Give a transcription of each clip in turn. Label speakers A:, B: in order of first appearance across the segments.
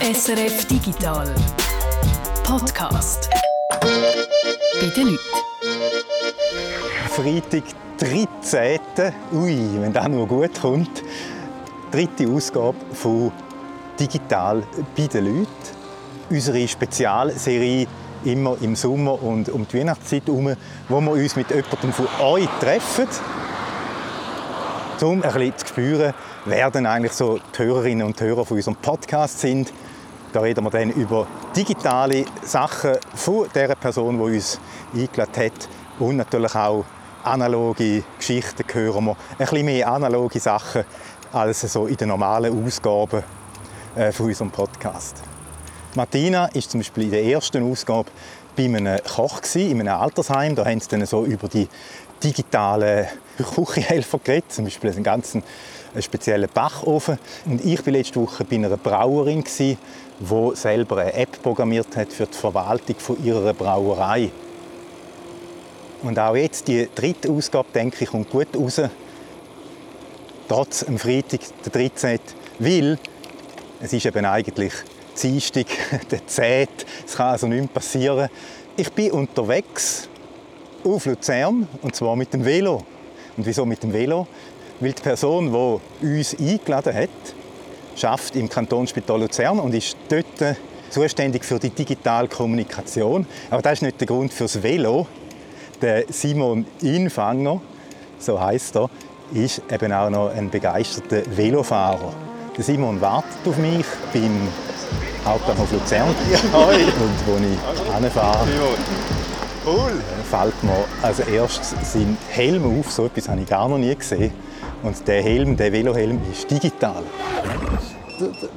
A: SRF Digital Podcast bei den Leuten.
B: Freitag, 13. Ui, wenn das nur gut kommt. Dritte Ausgabe von Digital bei den Leuten. Unsere Spezialserie immer im Sommer und um die Weihnachtszeit herum, wo wir uns mit jemandem von euch treffen, um ein bisschen zu spüren, wer denn eigentlich so die Hörerinnen und Hörer von unserem Podcast sind. Da reden wir dann über digitale Sachen von der Person, die uns eingeladen hat und natürlich auch analoge Geschichten hören wir. Ein bisschen mehr analoge Sachen als so in den normalen Ausgaben äh, von unserem Podcast. Martina ist zum Beispiel in der ersten Ausgabe bei einem Koch gewesen, in einem Altersheim. Da haben sie dann so über die digitalen Küchenhelfer geredet, zum Beispiel einen ganzen speziellen Backofen. Und ich war letzte Woche bei einer Brauerin, die selber eine App programmiert hat für die Verwaltung ihrer Brauerei. Und auch jetzt, die dritte Ausgabe, denke ich, kommt gut raus. Trotz am Freitag, der 13. Weil es ist eben eigentlich Dienstag, der 10. Es kann also nichts passieren. Ich bin unterwegs auf Luzern, und zwar mit dem Velo. Und wieso mit dem Velo? Weil die Person, die uns eingeladen hat, schafft im Kantonsspital Luzern und ist dort zuständig für die digitale Kommunikation. Aber das ist nicht der Grund fürs Velo. Der Simon Infanger, so heißt er, ist eben auch noch ein begeisterter Velofahrer. Der Simon wartet auf mich beim Hauptbahnhof Luzern.
C: Ja.
B: Und wo ich hinfahre,
C: Cool.
B: fällt mir als erstes sein Helm auf. So etwas habe ich gar noch nie gesehen. Und der Helm, der Velohelm, ist digital.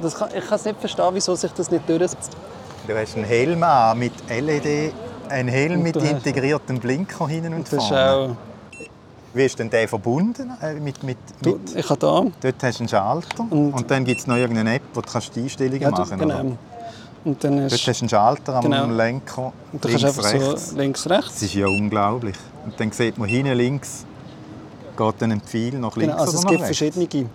D: Das kann, ich kann es nicht verstehen, wieso sich das nicht durchsetzt.
B: Du hast einen Helm an mit LED, einen Helm mit integriertem Blinker hinten und
D: Das ist
B: vorne.
D: auch,
B: Wie ist denn der verbunden? Äh, mit, mit,
D: du,
B: mit,
D: ich habe da.
B: dort hast du einen Schalter
D: Und-
B: und, dann gibt es noch irgendeine App, wo du kannst die Einstellungen
D: Ja,
B: machen
D: genau.
B: oder?
D: Und dann
B: Dort
D: hast,
B: du einen Schalter am
D: Genau.
B: Lenker,
D: und dann
B: links,
D: kannst einfach
B: rechts.
D: so links, rechts.
B: Das ist ja unglaublich. Und dann sieht man hinten links, geht dann ein Pfeil nach links
D: Genau, also es gibt
B: rechts.
D: verschiedene.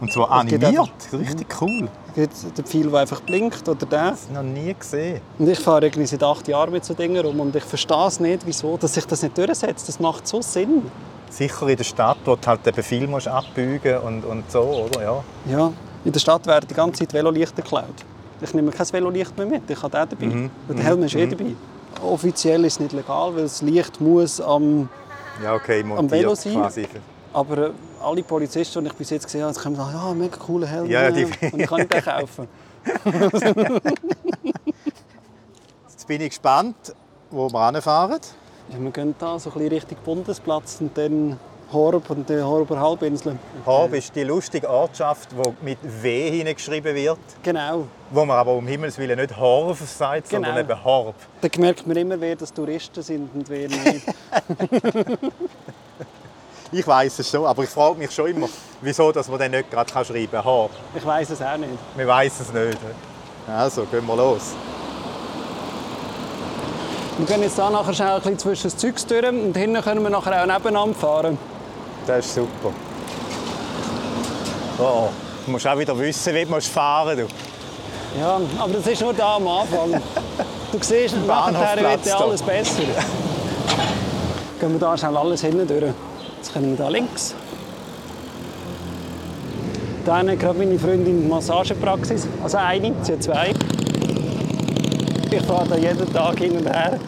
B: Und zwar animiert. Richtig cool.
D: Es gibt den Pfeil, der einfach blinkt oder der.
B: Das noch nie gesehen.
D: Und ich fahre irgendwie seit acht Jahren mit so Dingen rum und ich verstehe es nicht, wieso dass sich das nicht durchsetzt. Das macht so Sinn.
B: Sicher in der Stadt, wo du halt eben viel musst abbügen und, und so, oder? Ja.
D: Ja, in der Stadt werden die ganze Zeit Velolichter geklaut. Ich nehme kein Velolicht mehr mit, ich habe den dabei.
B: Mhm.
D: Und der Helm ist eh dabei. Offiziell ist es nicht legal, weil das Licht muss am
B: Ja, okay, montiert
D: Velo sein?
B: quasi.
D: Aber äh, alle Polizisten, die ich bis jetzt gesehen habe, kommen sagen, ja, mega cooler Helm.
B: Ja, die-
D: Und ich kann nicht den kaufen.
B: Jetzt bin ich gespannt, wo wir hinfahren.
D: Ja, wir gehen da so ein bisschen Richtung Bundesplatz und dann Horb und die Horber Halbinsel.
B: Horb ist die lustige Ortschaft, die mit W hingeschrieben wird,
D: Genau.
B: wo man aber um Himmels Willen nicht Horf sagt, sondern
D: Genau.
B: eben Horb.
D: Da merkt man immer, wer das Touristen sind und wer nicht.
B: Ich weiß es schon, aber ich frage mich schon immer, wieso dass man dann nicht gerade schreiben kann, Horb.
D: ich weiß es auch nicht.
B: Wir wissen es nicht. Also, gehen wir los.
D: Wir gehen jetzt hier nachher schnell ein bisschen zwischen das Zeugs durch und hinten können wir nachher auch nebeneinander fahren.
B: Das ist super. Oh, du musst auch wieder wissen, wie du fahren musst.
D: Ja, aber das ist nur da am Anfang. Du siehst, nachher wird ja alles besser. Gehen wir da schnell alles hinten durch. Jetzt können wir da links. Da hat gerade meine Freundin die Massagepraxis. Also eine, sie hat zwei. Ich fahre da jeden Tag hin und her.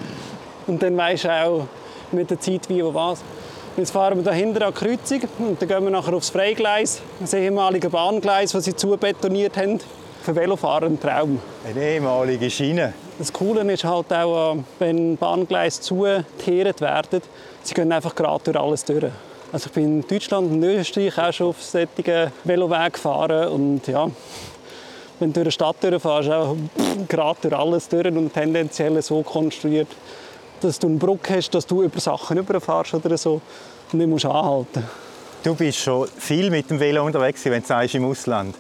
D: Und dann weisst du auch mit der Zeit, wie und was. Jetzt fahren wir da hinten an die Kreuzung und dann gehen wir nachher aufs Freigleis, das ehemalige Bahngleis, das sie zubetoniert haben. Für Velofahrer ein Traum.
B: Eine ehemalige Schiene.
D: Das Coole ist halt auch, äh, wenn Bahngleise zugeteert werden, sie gehen einfach gerade durch alles durch. Also ich bin in Deutschland und Österreich auch schon auf solchen Veloweg gefahren und ja, wenn du durch eine Stadt durchfährst, auch gerade durch alles durch und tendenziell so konstruiert, dass du eine Brücke hast, dass du über Sachen überfährst oder so und nicht musst anhalten.
B: Du bist schon viel mit dem Velo unterwegs, wenn du sagst, im Ausland.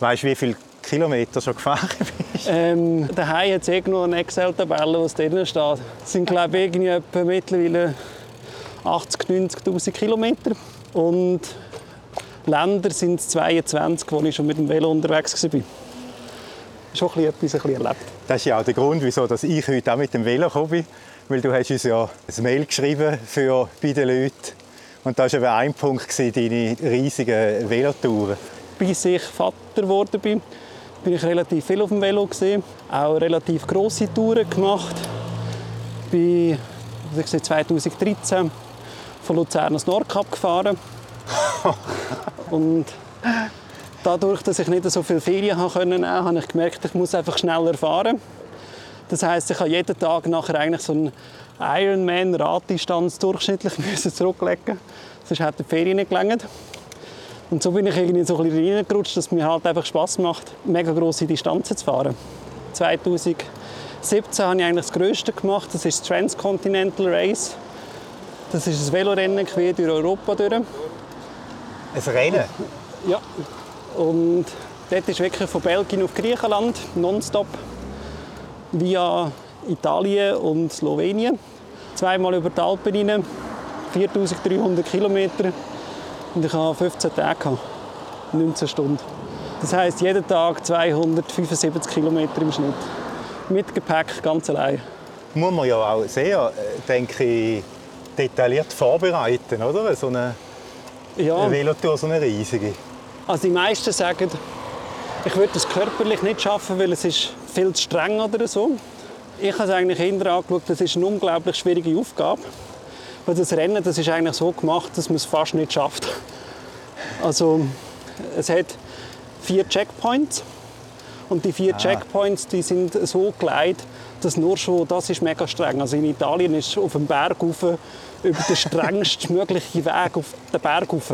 B: Weißt du, wie viele Kilometer schon gefahren bist?
D: Ähm, daheim hat es irgendwo eine Excel-Tabelle, was drin steht. Es sind, glaube ich, irgendwie etwa mittlerweile 80.000, 90.000 Kilometer. Und Länder sind es 22, wo ich schon mit dem Velo unterwegs war. schon ein bisschen etwas ein bisschen erlebt.
B: Das ist ja auch der Grund, wieso ich heute auch mit dem Velo gekommen bin. Weil du hast uns ja ein Mail geschrieben für bei den Leuten. Und da war ein Punkt, gewesen, deine riesigen Velotouren.
D: Bis ich Vater geworden bin, bin ich relativ viel auf dem Velo gesehen, auch relativ grosse Touren gemacht. Bin ich bin 2013 von Luzern ins Nordkap gefahren. und dadurch, dass ich nicht so viele Ferien nehmen konnte, habe ich gemerkt, ich muss einfach schneller fahren. Das heißt, ich habe jeden Tag nachher eigentlich so einen Ironman-Raddistanz durchschnittlich müssen zurücklegen. Sonst hätte die Ferien nicht gelangt. Und so bin ich irgendwie so ein bisschen reingerutscht, dass es mir halt einfach Spass macht, mega grosse Distanzen zu fahren. 2017 habe ich eigentlich das Größte gemacht, das ist das Transcontinental Race. Das ist ein Velorennen quer durch Europa durch.
B: Ein Rennen?
D: Ja. Und dort ist wirklich von Belgien auf Griechenland nonstop via Italien und Slowenien. Zweimal über die Alpen rein, 4300 Kilometer. Und ich hatte 15 Tage, 19 Stunden. Das heisst, jeden Tag 275 Kilometer im Schnitt. Mit Gepäck, ganz allein.
B: Muss man ja auch sehr, äh, denke ich, detailliert vorbereiten, oder? So eine,
D: Ja.
B: eine Velotour, so eine riesige.
D: Also die meisten sagen, ich würde das körperlich nicht schaffen, weil es ist viel zu streng oder so. Ich habe es eigentlich eher angeschaut, das ist eine unglaublich schwierige Aufgabe. Weil das Rennen das ist eigentlich so gemacht, dass man es fast nicht schafft. Also es hat vier Checkpoints und die vier Checkpoints die sind so geleitet, dass nur schon, das ist mega streng. Also in Italien ist auf dem Berg rauf, über den strengsten möglichen Weg auf den Berg rauf.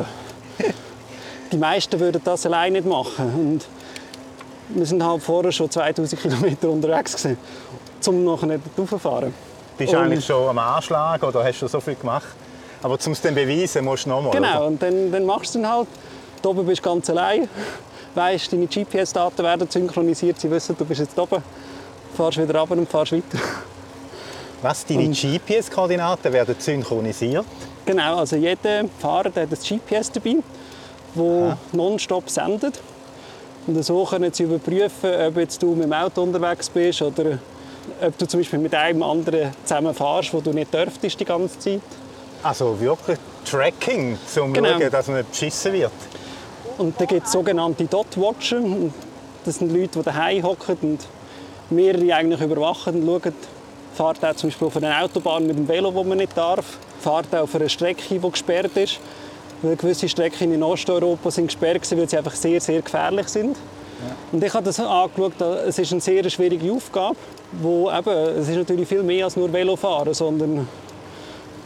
D: Die meisten würden das allein nicht machen. Und wir sind halt vorher schon 2000 Kilometer unterwegs gewesen, um nachher nicht raufzufahren.
B: Bist du eigentlich schon am Anschlag oder hast du so viel gemacht? Aber um es dann beweisen, musst du nochmal.
D: Genau, und dann, dann machst du es halt. Da oben bist du ganz allein. Weißt, deine GPS-Daten werden synchronisiert. Sie wissen, du bist jetzt oben. Fahrst wieder runter und fahrst weiter.
B: Was, deine GPS-Koordinaten werden synchronisiert?
D: Genau, also jeder Fahrer hat ein GPS dabei, wo nonstop sendet. Und so können sie überprüfen, ob jetzt du mit dem Auto unterwegs bist oder ob du zum Beispiel mit einem anderen zusammen fahrst, wo du nicht dürftest die ganze Zeit.
B: Also wirklich Tracking, um zu
D: Genau.
B: schauen, dass man nicht beschissen wird.
D: Und dann gibt es sogenannte Dot-Watcher. Das sind Leute, die daheim hocken und mehrere eigentlich überwachen und schauen, fährt er zum Beispiel auf einer Autobahn mit dem Velo, wo man nicht darf, fährt er auf einer Strecke, die gesperrt ist. Weil gewisse Strecken in Osteuropa sind gesperrt, gewesen, weil sie einfach sehr, sehr gefährlich sind. Und ich habe das angeschaut, es ist eine sehr schwierige Aufgabe, wo eben, es ist natürlich viel mehr als nur Velofahren, sondern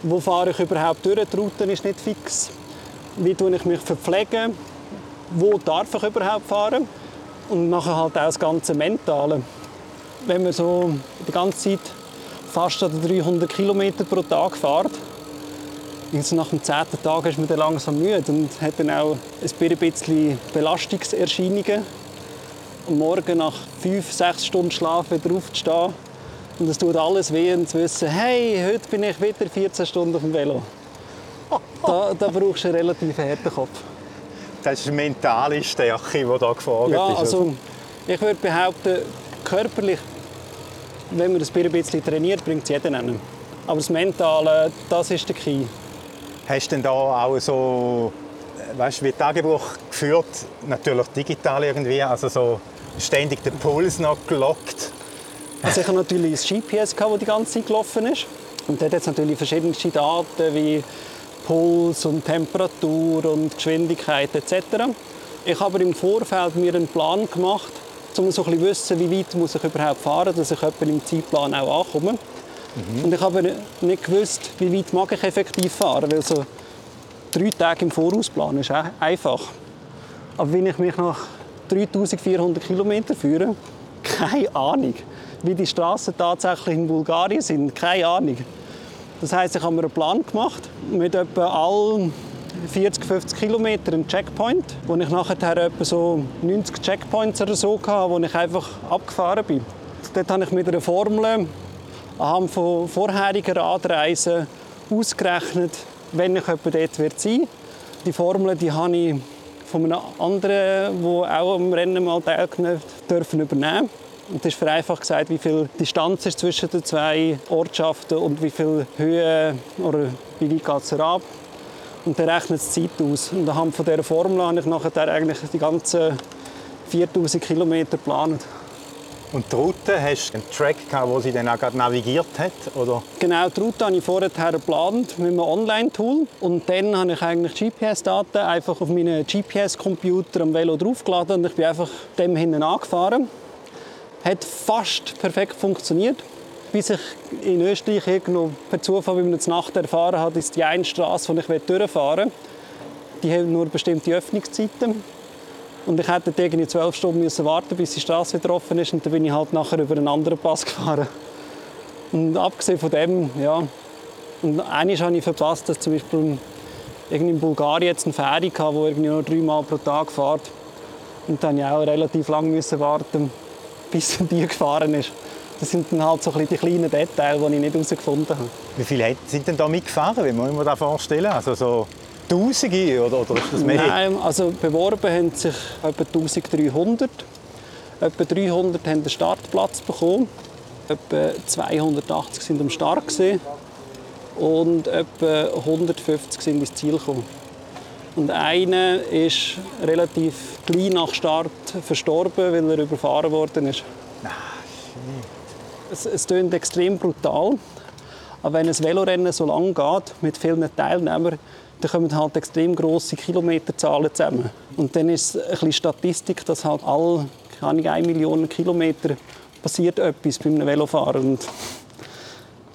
D: wo fahre ich überhaupt durch, die Route ist nicht fix, wie tue ich mich verpflegen, wo darf ich überhaupt fahren? Und nachher halt auch das ganze Mentale. Wenn man so die ganze Zeit fast an 300 Kilometer pro Tag fährt, jetzt nach dem zehnten Tag ist man dann langsam müde und hat dann auch ein bisschen Belastungserscheinungen. Am Morgen nach fünf, sechs Stunden Schlaf wieder aufzustehen und es tut alles weh und zu wissen, hey, heute bin ich wieder 14 Stunden auf dem Velo. Da, da brauchst du einen relativ harten Kopf.
B: Das ist eine mentale Stärke, die da gefragt
D: Ja,
B: ist.
D: also ich würde behaupten, körperlich, wenn man das ein bisschen trainiert, bringt es jeden einen. Aber das Mentale, das ist der Key.
B: Hast du da auch so, äh, weißt, wie Tagebuch geführt? Natürlich digital irgendwie, also so ständig den Puls noch gelockt.
D: Also ich habe natürlich das GPS, gehabt, das die ganze Zeit gelaufen ist. Und dort hat es natürlich verschiedenste Daten wie Puls und Temperatur und Geschwindigkeit etc. Ich habe aber im Vorfeld mir einen Plan gemacht, um so ein bisschen wissen, wie weit muss ich überhaupt fahren, dass ich etwa im Zeitplan auch ankomme. Und ich habe nicht gewusst, wie weit mag ich effektiv fahren, weil so drei Tage im Voraus planen ist einfach. Aber wenn ich mich nach 3400 Kilometern führe, keine Ahnung, wie die Straßen tatsächlich in Bulgarien sind, keine Ahnung. Das heißt, ich habe mir einen Plan gemacht mit etwa all 40, 50 Kilometern einen Checkpoint, wo ich nachher etwa so 90 Checkpoints oder so hatte, wo ich einfach abgefahren bin. Dort habe ich mit einer Formel anhand von vorherigen Radreisen ausgerechnet, wenn ich etwa dort sein. Die Formel die habe ich von einem anderen, der auch am Rennen mal teilgenommen dürfen übernehmen. Und das ist vereinfacht gesagt, wie viel Distanz ist zwischen den zwei Ortschaften und wie viel Höhe oder wie weit geht es herab. Und dann rechnet es die Zeit aus. Und anhand von dieser Formel habe ich nachher eigentlich die ganzen 4000 Kilometer geplant.
B: Und die Route, hast du einen Track gehabt, wo sie dann auch gerade navigiert hat? Oder?
D: Genau, die Route habe ich vorher geplant mit einem Online-Tool. Und dann habe ich eigentlich GPS-Daten einfach auf meinen GPS-Computer am Velo draufgeladen und ich bin einfach dem hinten angefahren. Hat fast perfekt funktioniert. Bis ich in Österreich irgendwo per Zufall bei einer Nacht erfahren habe, ist die eine Straße, die ich durchfahren will. Die hat nur bestimmte Öffnungszeiten. Und ich hätte irgendwie zwölf Stunden müssen warten, bis die Straße wieder offen ist. Und dann bin ich halt nachher über einen anderen Pass gefahren. Und abgesehen von dem, ja. Und eines habe ich verpasst, dass zum Beispiel in Bulgarien jetzt eine Fähre hatte, die irgendwie nur dreimal pro Tag fährt. Und dann musste ich auch relativ lange müssen warten, bis die gefahren ist. Das sind dann halt so die kleinen Details, die ich nicht herausgefunden habe.
B: Wie viele sind denn da mitgefahren? Wie muss man sich das vorstellen? Also so Tausende oder, oder ist das mehr?
D: Nein, also beworben haben sich etwa 1300. Etwa 300 haben den Startplatz bekommen. Etwa 280 sind am Start gewesen. und etwa 150 sind ins Ziel gekommen. Und einer ist relativ gleich nach Start verstorben, weil er überfahren worden ist. es, es klingt extrem brutal. Aber wenn ein Velorennen so lang geht, mit vielen Teilnehmern, dann kommen halt extrem grosse Kilometerzahlen zusammen. Und dann ist es ein bisschen Statistik, dass halt alle keine 1 Million Kilometer passiert etwas beim Velofahren. Und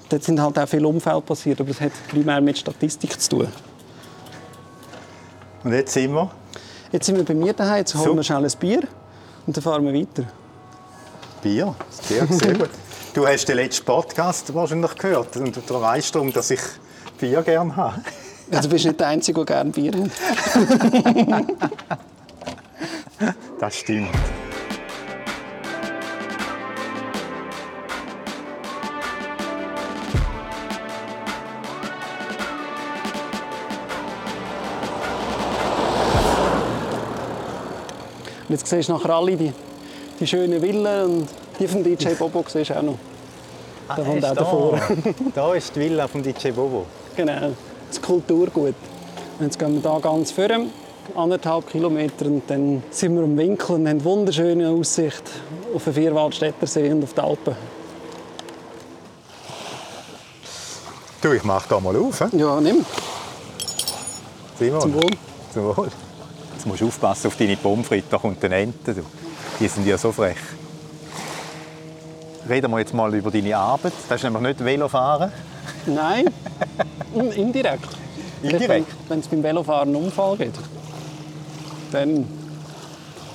D: dort sind halt auch viele Unfälle passiert, aber das hat primär mit Statistik zu tun.
B: Und jetzt sind wir?
D: Jetzt sind wir bei mir daheim, jetzt holen wir schnell ein Bier und dann fahren wir weiter.
B: Bier? Sehr, sehr gut. Du hast den letzten Podcast wahrscheinlich gehört und du weißt darum, dass ich Bier gerne habe.
D: Du bist nicht der Einzige, der gerne Bier hat.
B: das stimmt.
D: Und jetzt siehst du nachher alle die, die schönen Villen und die vom DJ Bobo siehst du auch noch.
B: Ah,
D: Da kommt auch davor.
B: da ist die Villa vom DJ Bobo.
D: Genau, das Kulturgut. Und jetzt gehen wir hier ganz vor, anderthalb Kilometer, und dann sind wir am Winkel und haben eine wunderschöne Aussicht auf den Vierwaldstätter See und auf die Alpen.
B: Du, ich mach da mal auf. he?
D: Ja, nimm.
B: Simon.
D: Zum Wohl.
B: Zum Wohl. Jetzt musst du aufpassen auf deine Pommes frites, da kommt eine Ente. Du. Die sind ja so frech. Reden wir jetzt mal über deine Arbeit. Das ist nämlich nicht Velofahren.
D: Nein, in- indirekt.
B: Indirekt?
D: Wenn es beim Velofahren einen Unfall gibt, dann,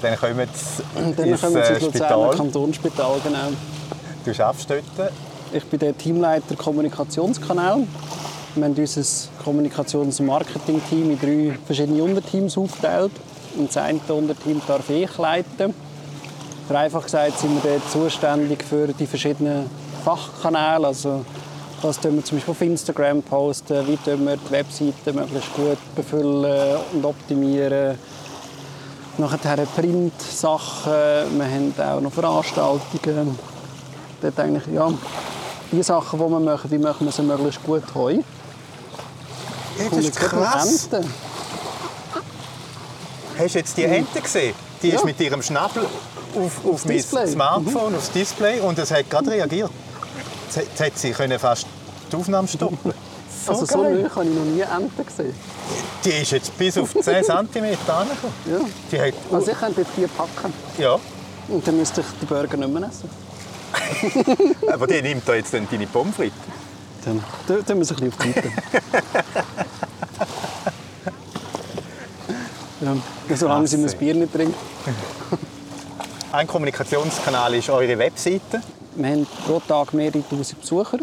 B: Dann kommen sie
D: dann
B: ins
D: kommen wir
B: äh,
D: ins Luzerner
B: Spital.
D: Kantonsspital. Genau.
B: Du arbeitest dort.
D: Ich bin der Teamleiter Kommunikationskanal. Wir haben unser Kommunikations- und Marketing-Team in drei verschiedene Unterteams aufgeteilt. Und das eine Unterteam darf ich leiten. Vereinfacht gesagt sind wir dort zuständig für die verschiedenen Fachkanäle. Also, was tun wir zum Beispiel auf Instagram posten, wie tun wir die Webseite möglichst gut befüllen und optimieren. Nachher Print-Sachen, wir haben auch noch Veranstaltungen. Dort eigentlich, ja, die Sachen, die wir machen, wie machen wir sie möglichst gut heu.
B: Das
D: Kommt
B: ist krass. Hast du jetzt die Ente gesehen? Die ist
D: Ja.
B: mit ihrem Schnabel auf, auf mein
D: Display. Mhm.
B: Smartphone, aufs Display und es hat gerade reagiert. Jetzt, hat sie können fast die Aufnahme stoppen. So
D: Also so nah habe ich noch nie Enten gesehen.
B: Die ist jetzt bis auf 10 cm angekommen.
D: Ja.
B: Die hat,
D: Also ich könnte jetzt die packen.
B: ja,
D: Und dann müsste ich den Burger nicht mehr essen.
B: aber die nimmt da jetzt dann deine Pommes frites.
D: Dann tun wir es ein bisschen auf die Seite. Ja, solange sie mir das Bier nicht trinkt.
B: Ein Kommunikationskanal ist eure Webseite.
D: Wir haben pro Tag mehrere tausend Besucher.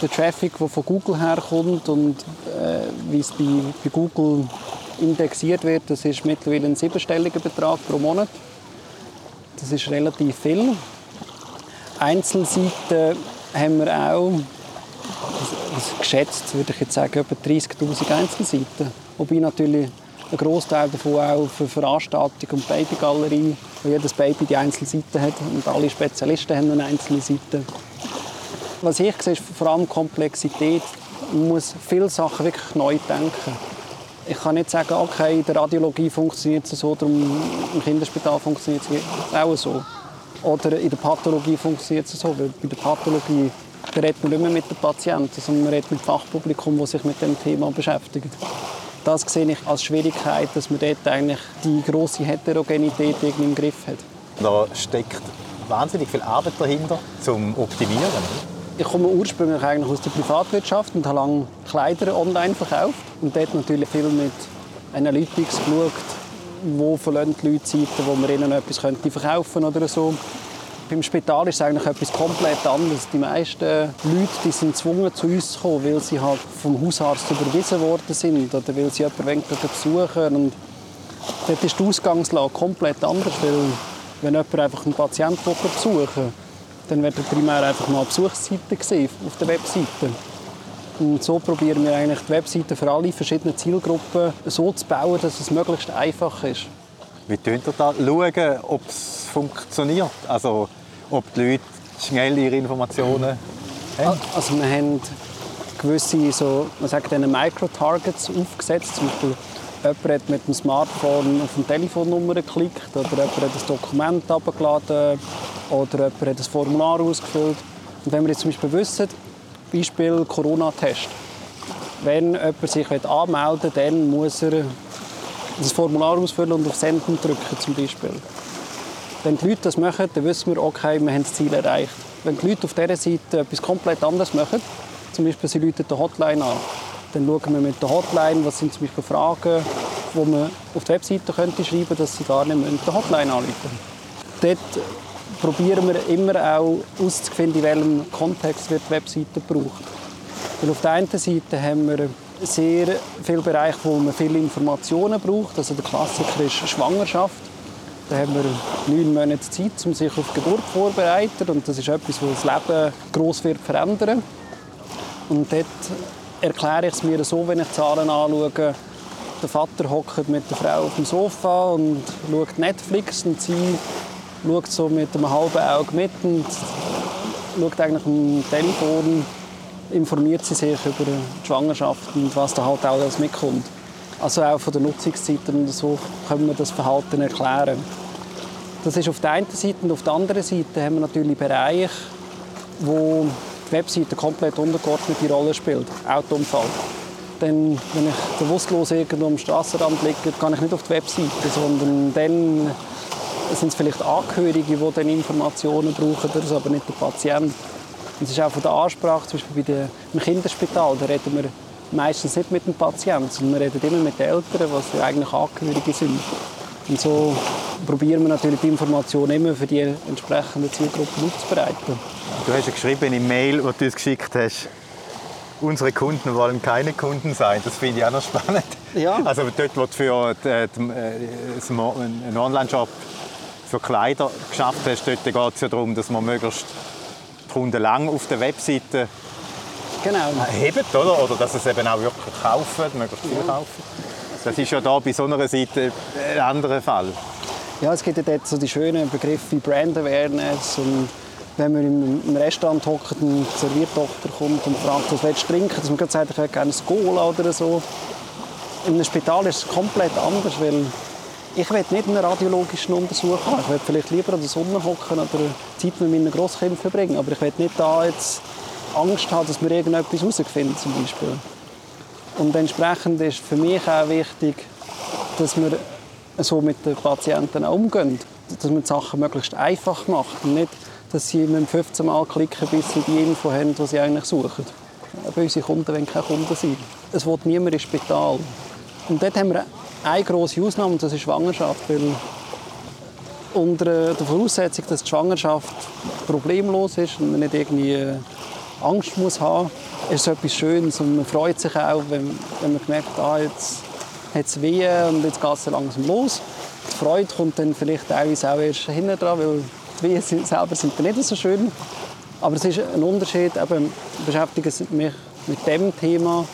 D: Der Traffic, der von Google herkommt und äh, wie es bei, bei Google indexiert wird, das ist mittlerweile ein siebenstelliger Betrag pro Monat. Das ist relativ viel. Einzelseiten haben wir auch, also geschätzt würde ich jetzt sagen, etwa 30'000 Einzelseiten. Wobei natürlich ein Großteil davon auch für Veranstaltungen und Babygalerie, wo jedes Baby die einzelne Seite hat und alle Spezialisten haben eine einzelne Seite. Was ich sehe, ist vor allem Komplexität. Man muss viele Sachen wirklich neu denken. Ich kann nicht sagen, okay, in der Radiologie funktioniert es so, darum im Kinderspital funktioniert es auch so. Oder in der Pathologie funktioniert es so, weil bei der Pathologie redet man nicht mehr mit den Patienten, sondern man redet mit dem Fachpublikum, das sich mit dem Thema beschäftigt. Das sehe ich als Schwierigkeit, dass man dort eigentlich die große Heterogenität irgendwie im Griff hat.
B: Da steckt wahnsinnig viel Arbeit dahinter, zum Optimieren.
D: Ich komme ursprünglich eigentlich aus der Privatwirtschaft und habe lange Kleider online verkauft und dort natürlich viel mit Analytics geschaut, wo verlassen die Leute Seiten, wo man ihnen etwas verkaufen könnte oder so. Beim Spital ist es eigentlich etwas komplett anderes. Die meisten Leute die sind gezwungen zu uns zu kommen, weil sie halt vom Hausarzt überwiesen worden sind oder weil sie jemanden besuchen Und dort ist die Ausgangslage komplett anders, weil wenn jemand einfach einen Patienten besuchen dann wird er primär einfach mal Besuchsseite gesehen auf der Webseite. Und so probieren wir eigentlich die Webseite für alle verschiedenen Zielgruppen so zu bauen, dass es möglichst einfach ist.
B: Wie tönt ihr da? Schauen, ob es funktioniert? Also, ob die Leute schnell ihre Informationen haben?
D: Also wir haben gewisse so, Micro-Targets aufgesetzt. Zum Beispiel jemand hat mit dem Smartphone auf eine Telefonnummer geklickt oder jemand hat ein Dokument abgeladen oder jemand hat ein Formular ausgefüllt. Und wenn wir jetzt zum Beispiel wissen, Beispiel Corona-Test, wenn jemand sich anmelden will, dann muss er das Formular ausfüllen und auf Senden drücken zum Beispiel. Wenn die Leute das machen, dann wissen wir, okay, wir haben das Ziel erreicht. Wenn die Leute auf dieser Seite etwas komplett anderes machen, zum Beispiel sie rufen die Hotline an, dann schauen wir mit der Hotline, was sind zum Beispiel Fragen, die man auf die Webseite könnte schreiben könnte, dass sie gar nicht mehr die Hotline anrufen Dort probieren wir immer auch herauszufinden, in welchem Kontext wird die Webseite gebraucht. Weil auf der einen Seite haben wir sehr viele Bereiche, wo man viele Informationen braucht. Also der Klassiker ist Schwangerschaft. Da haben wir neun Monate Zeit, um sich auf die Geburt vorzubereiten. Und das ist etwas, das das Leben gross wird verändern Und dort erkläre ich es mir so, wenn ich Zahlen anschaue. Der Vater hockt mit der Frau auf dem Sofa und schaut Netflix und sie schaut so mit einem halben Auge mit und schaut eigentlich am Telefon informiert sie sich über die Schwangerschaft und was da halt auch alles mitkommt. Also auch von der Nutzungszeiten und so können wir das Verhalten erklären. Das ist auf der einen Seite und auf der anderen Seite haben wir natürlich Bereiche, wo die Webseite komplett untergeordnete Rolle spielt. Autounfall. Denn wenn ich bewusstlos irgendwo am Straßenrand liege, kann ich nicht auf die Webseite, sondern dann sind es vielleicht Angehörige, die dann Informationen brauchen, aber nicht der Patient. Und es ist auch von der Ansprache, zum Beispiel bei der, im Kinderspital, da reden wir meistens nicht mit dem Patienten, sondern wir reden immer mit den Eltern, was eigentlich Angehörige sind. Und so probieren wir natürlich die Informationen immer für die entsprechenden Zielgruppen aufzubereiten.
B: Du hast ja geschrieben im Mail, das du uns geschickt hast, unsere Kunden wollen keine Kunden sein. Das finde ich auch noch spannend.
D: Ja.
B: Also dort, wo du für äh, einen Online-Shop für Kleider geschafft hast, dort geht es ja darum, dass man möglichst Kunden lang auf der Webseite
D: genau.
B: hebt, oder? Oder dass es eben auch wirklich kaufen, möglichst viel kaufen. Das ist ja da bei so einer Seite ein anderer Fall.
D: Ja, es gibt ja dort so die schönen Begriffe wie Brand Awareness und wenn man im Restaurant hockt und die Serviertochter kommt und fragt, was willst du trinken, dass man sagt, ich hätte gerne ein Cola oder so. In einem Spital ist es komplett anders, weil ich will nicht einen radiologischen Untersuch haben. Ich will vielleicht lieber an der Sonne hocken oder Zeit mit meinen Grosskindern verbringen. Aber ich will nicht da jetzt Angst haben, dass wir irgendetwas herausfinden zum Beispiel. Und entsprechend ist für mich auch wichtig, dass wir so mit den Patienten umgehen. Dass man die Sachen möglichst einfach macht. Und nicht, dass sie 15 Mal klicken, bis sie die Info haben, die sie eigentlich suchen. Bei unseren Kunden wollen keine Kunden sein. Es will niemand ins Spital. Und dort haben wir eine große Ausnahme, und das ist Schwangerschaft. Weil unter der Voraussetzung, dass die Schwangerschaft problemlos ist und man nicht irgendwie äh, Angst muss haben, ist es etwas Schönes und man freut sich auch, wenn, wenn man merkt, ah, jetzt hat es Wehen und jetzt geht es langsam los. Die Freude kommt dann vielleicht teilweise auch erst hinten dran, weil die Wehen selber sind dann nicht so schön. Aber es ist ein Unterschied, eben, beschäftigen mich mit dem Thema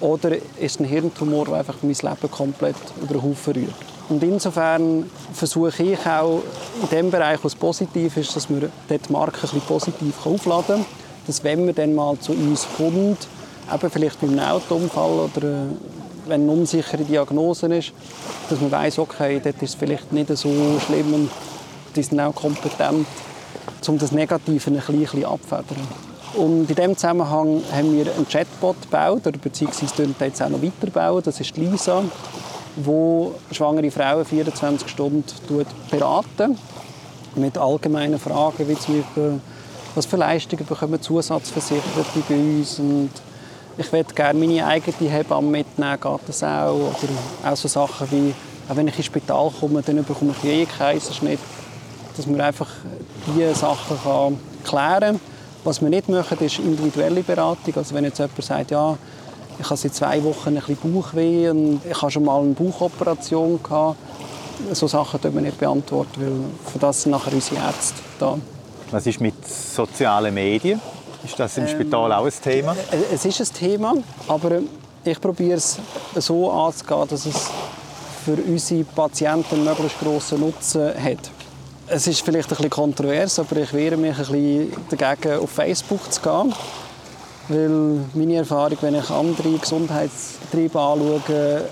D: oder ist ein Hirntumor, der einfach mein Leben komplett über den Haufen rührt. Und insofern versuche ich auch in dem Bereich, was positiv ist, dass man dort die Marke ein bisschen positiv aufladen kann. Dass wenn man dann mal zu uns kommt, eben vielleicht bei einem Autounfall oder äh, wenn eine unsichere Diagnose ist, dass man weiß, okay, dort ist es vielleicht nicht so schlimm und die sind auch kompetent, um das Negative ein bisschen abzufedern. Und in diesem Zusammenhang haben wir einen Chatbot gebaut, oder beziehungsweise jetzt auch noch weiterbauen. Das ist Lisa, wo schwangere Frauen 24 Stunden beraten mit allgemeinen Fragen, wie zum Beispiel, was für Leistungen bekommen Zusatzversicherte bei uns und ich würde gerne meine eigene Hebamme mitnehmen, geht das auch? Oder auch so Sachen wie, auch wenn ich ins Spital komme, dann bekomme ich je Kaiserschnitt. Dass man einfach diese Sachen klären kann. Was wir nicht machen, ist individuelle Beratung. Also wenn jetzt jemand sagt, ja, ich habe seit zwei Wochen ein bisschen Bauchweh und ich habe schon mal eine Bauchoperation gehabt. So Sachen können wir nicht beantworten, weil für das sind nachher unsere Ärzte da.
B: Was ist mit sozialen Medien? Ist das im ähm, Spital auch ein Thema?
D: Äh, es ist ein Thema, aber ich probiere es so anzugehen, dass es für unsere Patienten möglichst grossen Nutzen hat. Es ist vielleicht ein bisschen kontrovers, aber ich wehre mich ein bisschen dagegen, auf Facebook zu gehen. Weil meine Erfahrung, wenn ich andere Gesundheitsbetriebe anschaue,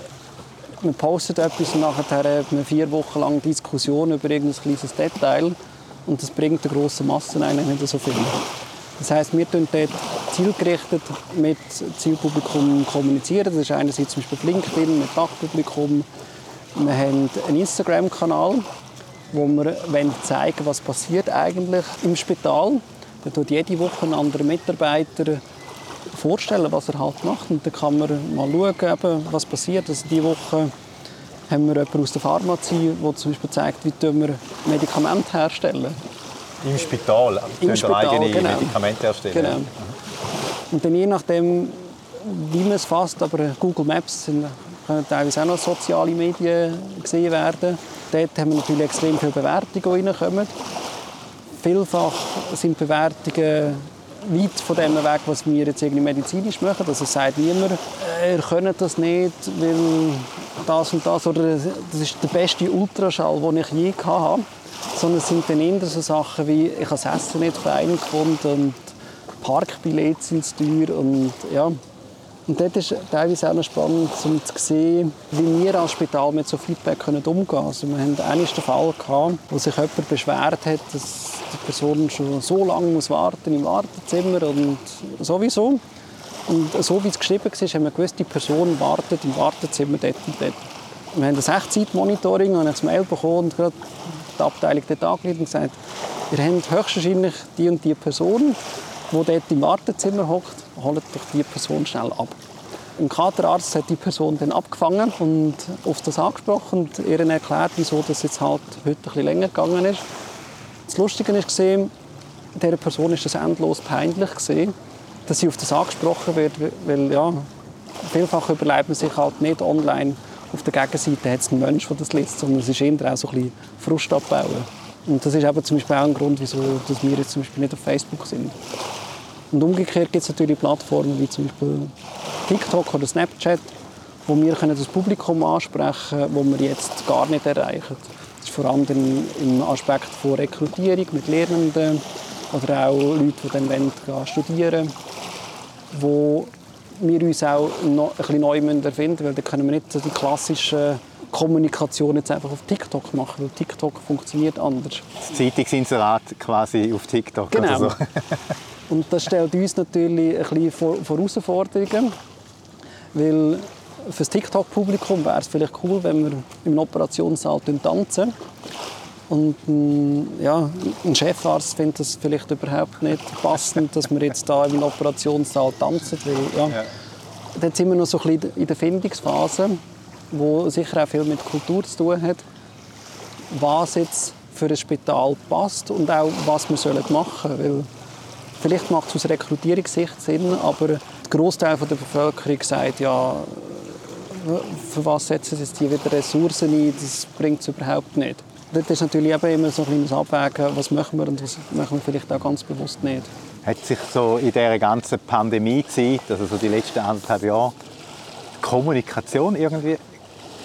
D: man postet etwas und nachher hat man vier Wochen lang Diskussion über irgendein kleines Detail und das bringt der grossen Masse eigentlich nicht so viel. Das heißt, wir tun dort zielgerichtet mit Zielpublikum kommunizieren. Das ist einerseits zum Beispiel LinkedIn mit Fachpublikum. Wir haben einen Instagram-Kanal, wo wir zeigen was passiert eigentlich im Spital. Da tut jede Woche ein anderer Mitarbeiter vorstellen, was er halt macht. Und dann kann man mal schauen, was passiert. Also diese Woche haben wir jemanden aus der Pharmazie, der zum Beispiel zeigt, wie wir Medikamente herstellen.
B: Im Spital?
D: Im Spital,
B: eigene
D: genau.
B: Medikamente erstellen?
D: Genau. Und dann je nachdem, wie man es fasst, aber Google Maps sind, können teilweise auch noch soziale Medien gesehen werden. Dort haben wir natürlich extrem viele Bewertungen, die reinkommen. Vielfach sind Bewertungen weit von dem weg, was wir jetzt irgendwie medizinisch machen. Also sagt niemand, äh, ihr könnt das nicht, weil das und das oder das ist der beste Ultraschall, den ich je hatte sondern es sind dann eher so Sachen wie, ich habe das Essen nicht fein gefunden und Parkbillette sind zu teuer und ja. Und dort ist teilweise auch noch spannend, um zu sehen, wie wir als Spital mit so Feedback umgehen können. Also wir hatten einen Fall, gehabt, wo sich jemand beschwert hat, dass die Person schon so lange muss warten im Wartezimmer und sowieso. Und so wie es geschrieben war, haben wir gewusst, die Person wartet im Wartezimmer dort und dort. Wir haben das Echtzeitmonitoring ich das Mail bekommen und gerade die Abteilung dort angerufen und gesagt, ihr habt höchstwahrscheinlich die und die Person, die dort im Wartezimmer hockt, holt doch die Person schnell ab. Ein Kaderarzt hat die Person dann abgefangen und auf das angesprochen und ihr erklärt, wieso das jetzt halt heute ein bisschen länger gegangen ist. Das Lustige ist gesehen, dieser Person ist das endlos peinlich gesehen, dass sie auf das angesprochen wird, weil ja, vielfach überlebt man sich halt nicht online auf der Gegenseite hat es einen Menschen, der das liest, sondern es ist eher auch so ein bisschen Frust abbauen. Und das ist eben zum Beispiel auch ein Grund, wieso wir jetzt zum Beispiel nicht auf Facebook sind. Und umgekehrt gibt es natürlich Plattformen wie zum Beispiel TikTok oder Snapchat, wo wir das Publikum ansprechen können, wo wir jetzt gar nicht erreichen. Das ist vor allem im Aspekt von Rekrutierung mit Lernenden oder auch Leute, die dann wollen, studieren wollen, wir uns auch noch ein bisschen neu erfinden müssen, weil dann können wir nicht die klassische Kommunikation jetzt einfach auf TikTok machen, weil TikTok funktioniert anders.
B: Das Zeitungsinserat quasi auf TikTok
D: genau.
B: oder
D: so. Und das stellt uns natürlich ein bisschen vor, vor Herausforderungen, weil für das TikTok-Publikum wäre es vielleicht cool, wenn wir im Operationssaal tanzen und mm, ja, ein Chefarzt findet das vielleicht überhaupt nicht passend, dass wir jetzt da im Operationssaal tanzen. Weil, ja, ja. Dort sind wir noch so ein bisschen in der Findungsphase, wo sicher auch viel mit Kultur zu tun hat. Was jetzt für ein Spital passt und auch was wir machen sollen. Weil vielleicht macht es aus Rekrutierungssicht Sinn, aber der Großteil der Bevölkerung sagt, ja, für was setzen jetzt die wieder Ressourcen ein, das bringt es überhaupt nicht dort ist natürlich eben immer so ein kleines Abwägen, was machen wir und was machen wir vielleicht auch ganz bewusst nicht.
B: Hat sich so in dieser ganzen Pandemiezeit, also so die letzten anderthalb Jahre, Kommunikation irgendwie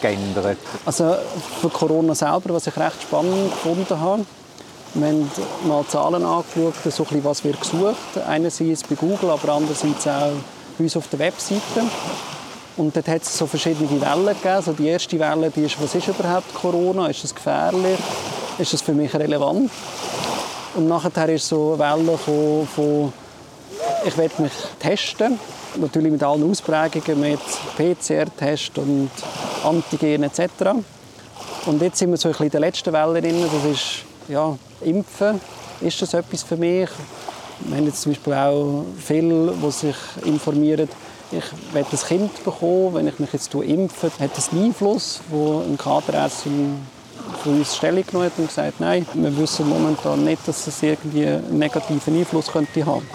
B: geändert?
D: Also für Corona selber, was ich recht spannend gefunden habe, wir haben mal Zahlen angeschaut, so ein bisschen, was wird gesucht. Einerseits bei Google, aber andererseits auch bei uns auf der Webseite. Und dort hat es so verschiedene Wellen gegeben. Also die erste Welle, die ist, was ist überhaupt Corona? Ist es gefährlich? Ist es für mich relevant? Und nachher ist so eine Welle von, von ich werde mich testen. Natürlich mit allen Ausprägungen, mit PCR-Test und Antigen etc. Und jetzt sind wir so ein bisschen in der letzten Welle drin. Das ist ja, Impfen. Ist das etwas für mich? Wir haben jetzt zum Beispiel auch viele, die sich informieren, ich werde ein Kind bekommen, wenn ich mich jetzt impfe, hat das einen Einfluss, wo ein Kaderärztin von uns Stellung genommen hat und gesagt, nein, wir wissen momentan nicht, dass es irgendwie einen negativen Einfluss könnte haben.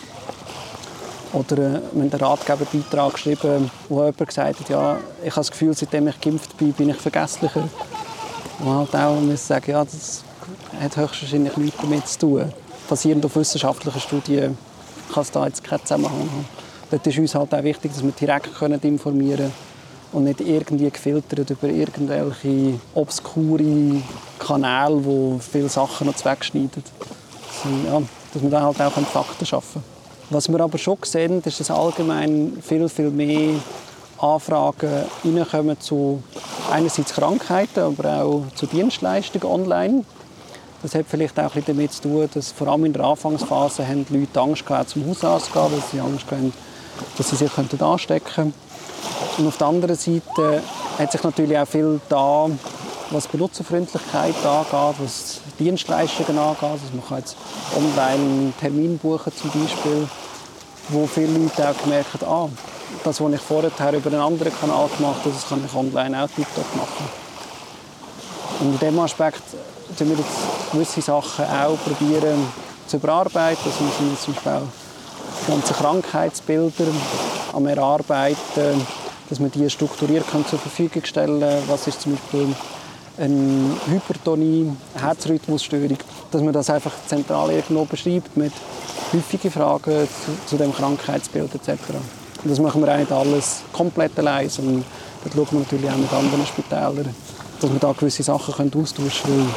D: Oder äh, wir haben einen Ratgeberbeitrag geschrieben, wo jemand gesagt hat, ja, ich habe das Gefühl, seitdem ich geimpft bin, bin ich vergesslicher. Und halt auch müssen sagen, ja, das hat höchstwahrscheinlich nichts damit zu tun. Basierend auf wissenschaftlichen Studien kann es da jetzt keinen Zusammenhang haben. Dort ist uns halt auch wichtig, dass wir direkt informieren können und nicht irgendwie gefiltert über irgendwelche obskure Kanäle, die viele Sachen noch wegschneiden. Ja, dass wir dann halt auch Fakten schaffen können. Was wir aber schon sehen, ist, dass allgemein viel, viel mehr Anfragen reinkommen zu einerseits Krankheiten, aber auch zu Dienstleistungen online. Das hat vielleicht auch etwas damit zu tun, dass vor allem in der Anfangsphase haben die Leute Angst gehabt, zum Hausarzt zu gehen, weil sie Angst hatten, dass sie sich anstecken könnten. Und auf der anderen Seite hat sich natürlich auch viel da, was Benutzerfreundlichkeit angeht, was Dienstleistungen angeht. Also man kann jetzt online einen Termin buchen zum Beispiel, wo viele Leute auch gemerkt haben, ah, das, was ich vorher über einen anderen Kanal gemacht habe, das kann ich online auch TikTok machen. Und in diesem Aspekt probieren wir jetzt gewisse Sachen auch probieren zu überarbeiten. Also wir sind zum Beispiel auch ganze Krankheitsbilder am Erarbeiten, dass wir die strukturiert zur Verfügung stellen können. Was ist zum Beispiel eine Hypertonie, Herzrhythmusstörung, dass man das einfach zentral irgendwo beschreibt mit häufigen Fragen zu, zu dem Krankheitsbild etc. Und das machen wir auch nicht alles komplett allein, sondern da schauen wir natürlich auch mit anderen Spitälern, dass wir da gewisse Sachen austauschen können,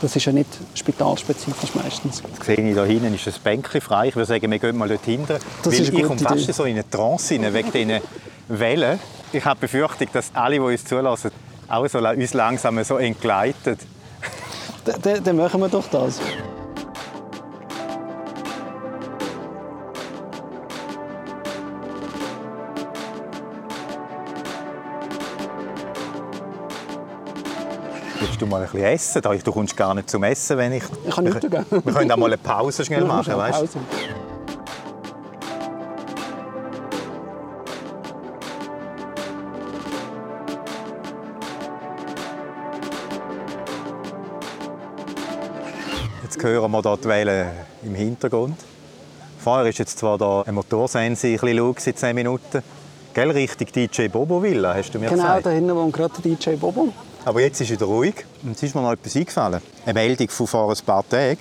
D: das ist ja nicht spitalspezifisch meistens.
B: Das sehe ich da hinten ist ein Bänkchen frei. Ich würde sagen, wir gehen mal dort hinten. Das weil ich komme fast so in eine Trance rein, wegen diesen Wellen. Ich habe Befürchtung, dass alle, die uns zulassen, auch so uns langsam so entgleiten.
D: Dann machen wir doch das.
B: Du mal ein bisschen essen? Du kommst gar nicht zum Essen, wenn ich...
D: Ich kann nicht
B: gehen. Wir können auch mal eine Pause schnell machen, weißt? Jetzt hören wir hier die Wellen im Hintergrund. Vorher ist jetzt zwar da ein Motorsense ein bisschen laut, seit 10 Minuten. Gell, Richtung DJ Bobo Villa, hast du mir
D: genau,
B: gesagt?
D: Genau, da hinten wohnt gerade der DJ Bobo.
B: Aber jetzt ist wieder ruhig. Und jetzt ist mir noch etwas eingefallen. Eine Meldung von vor ein paar Tagen.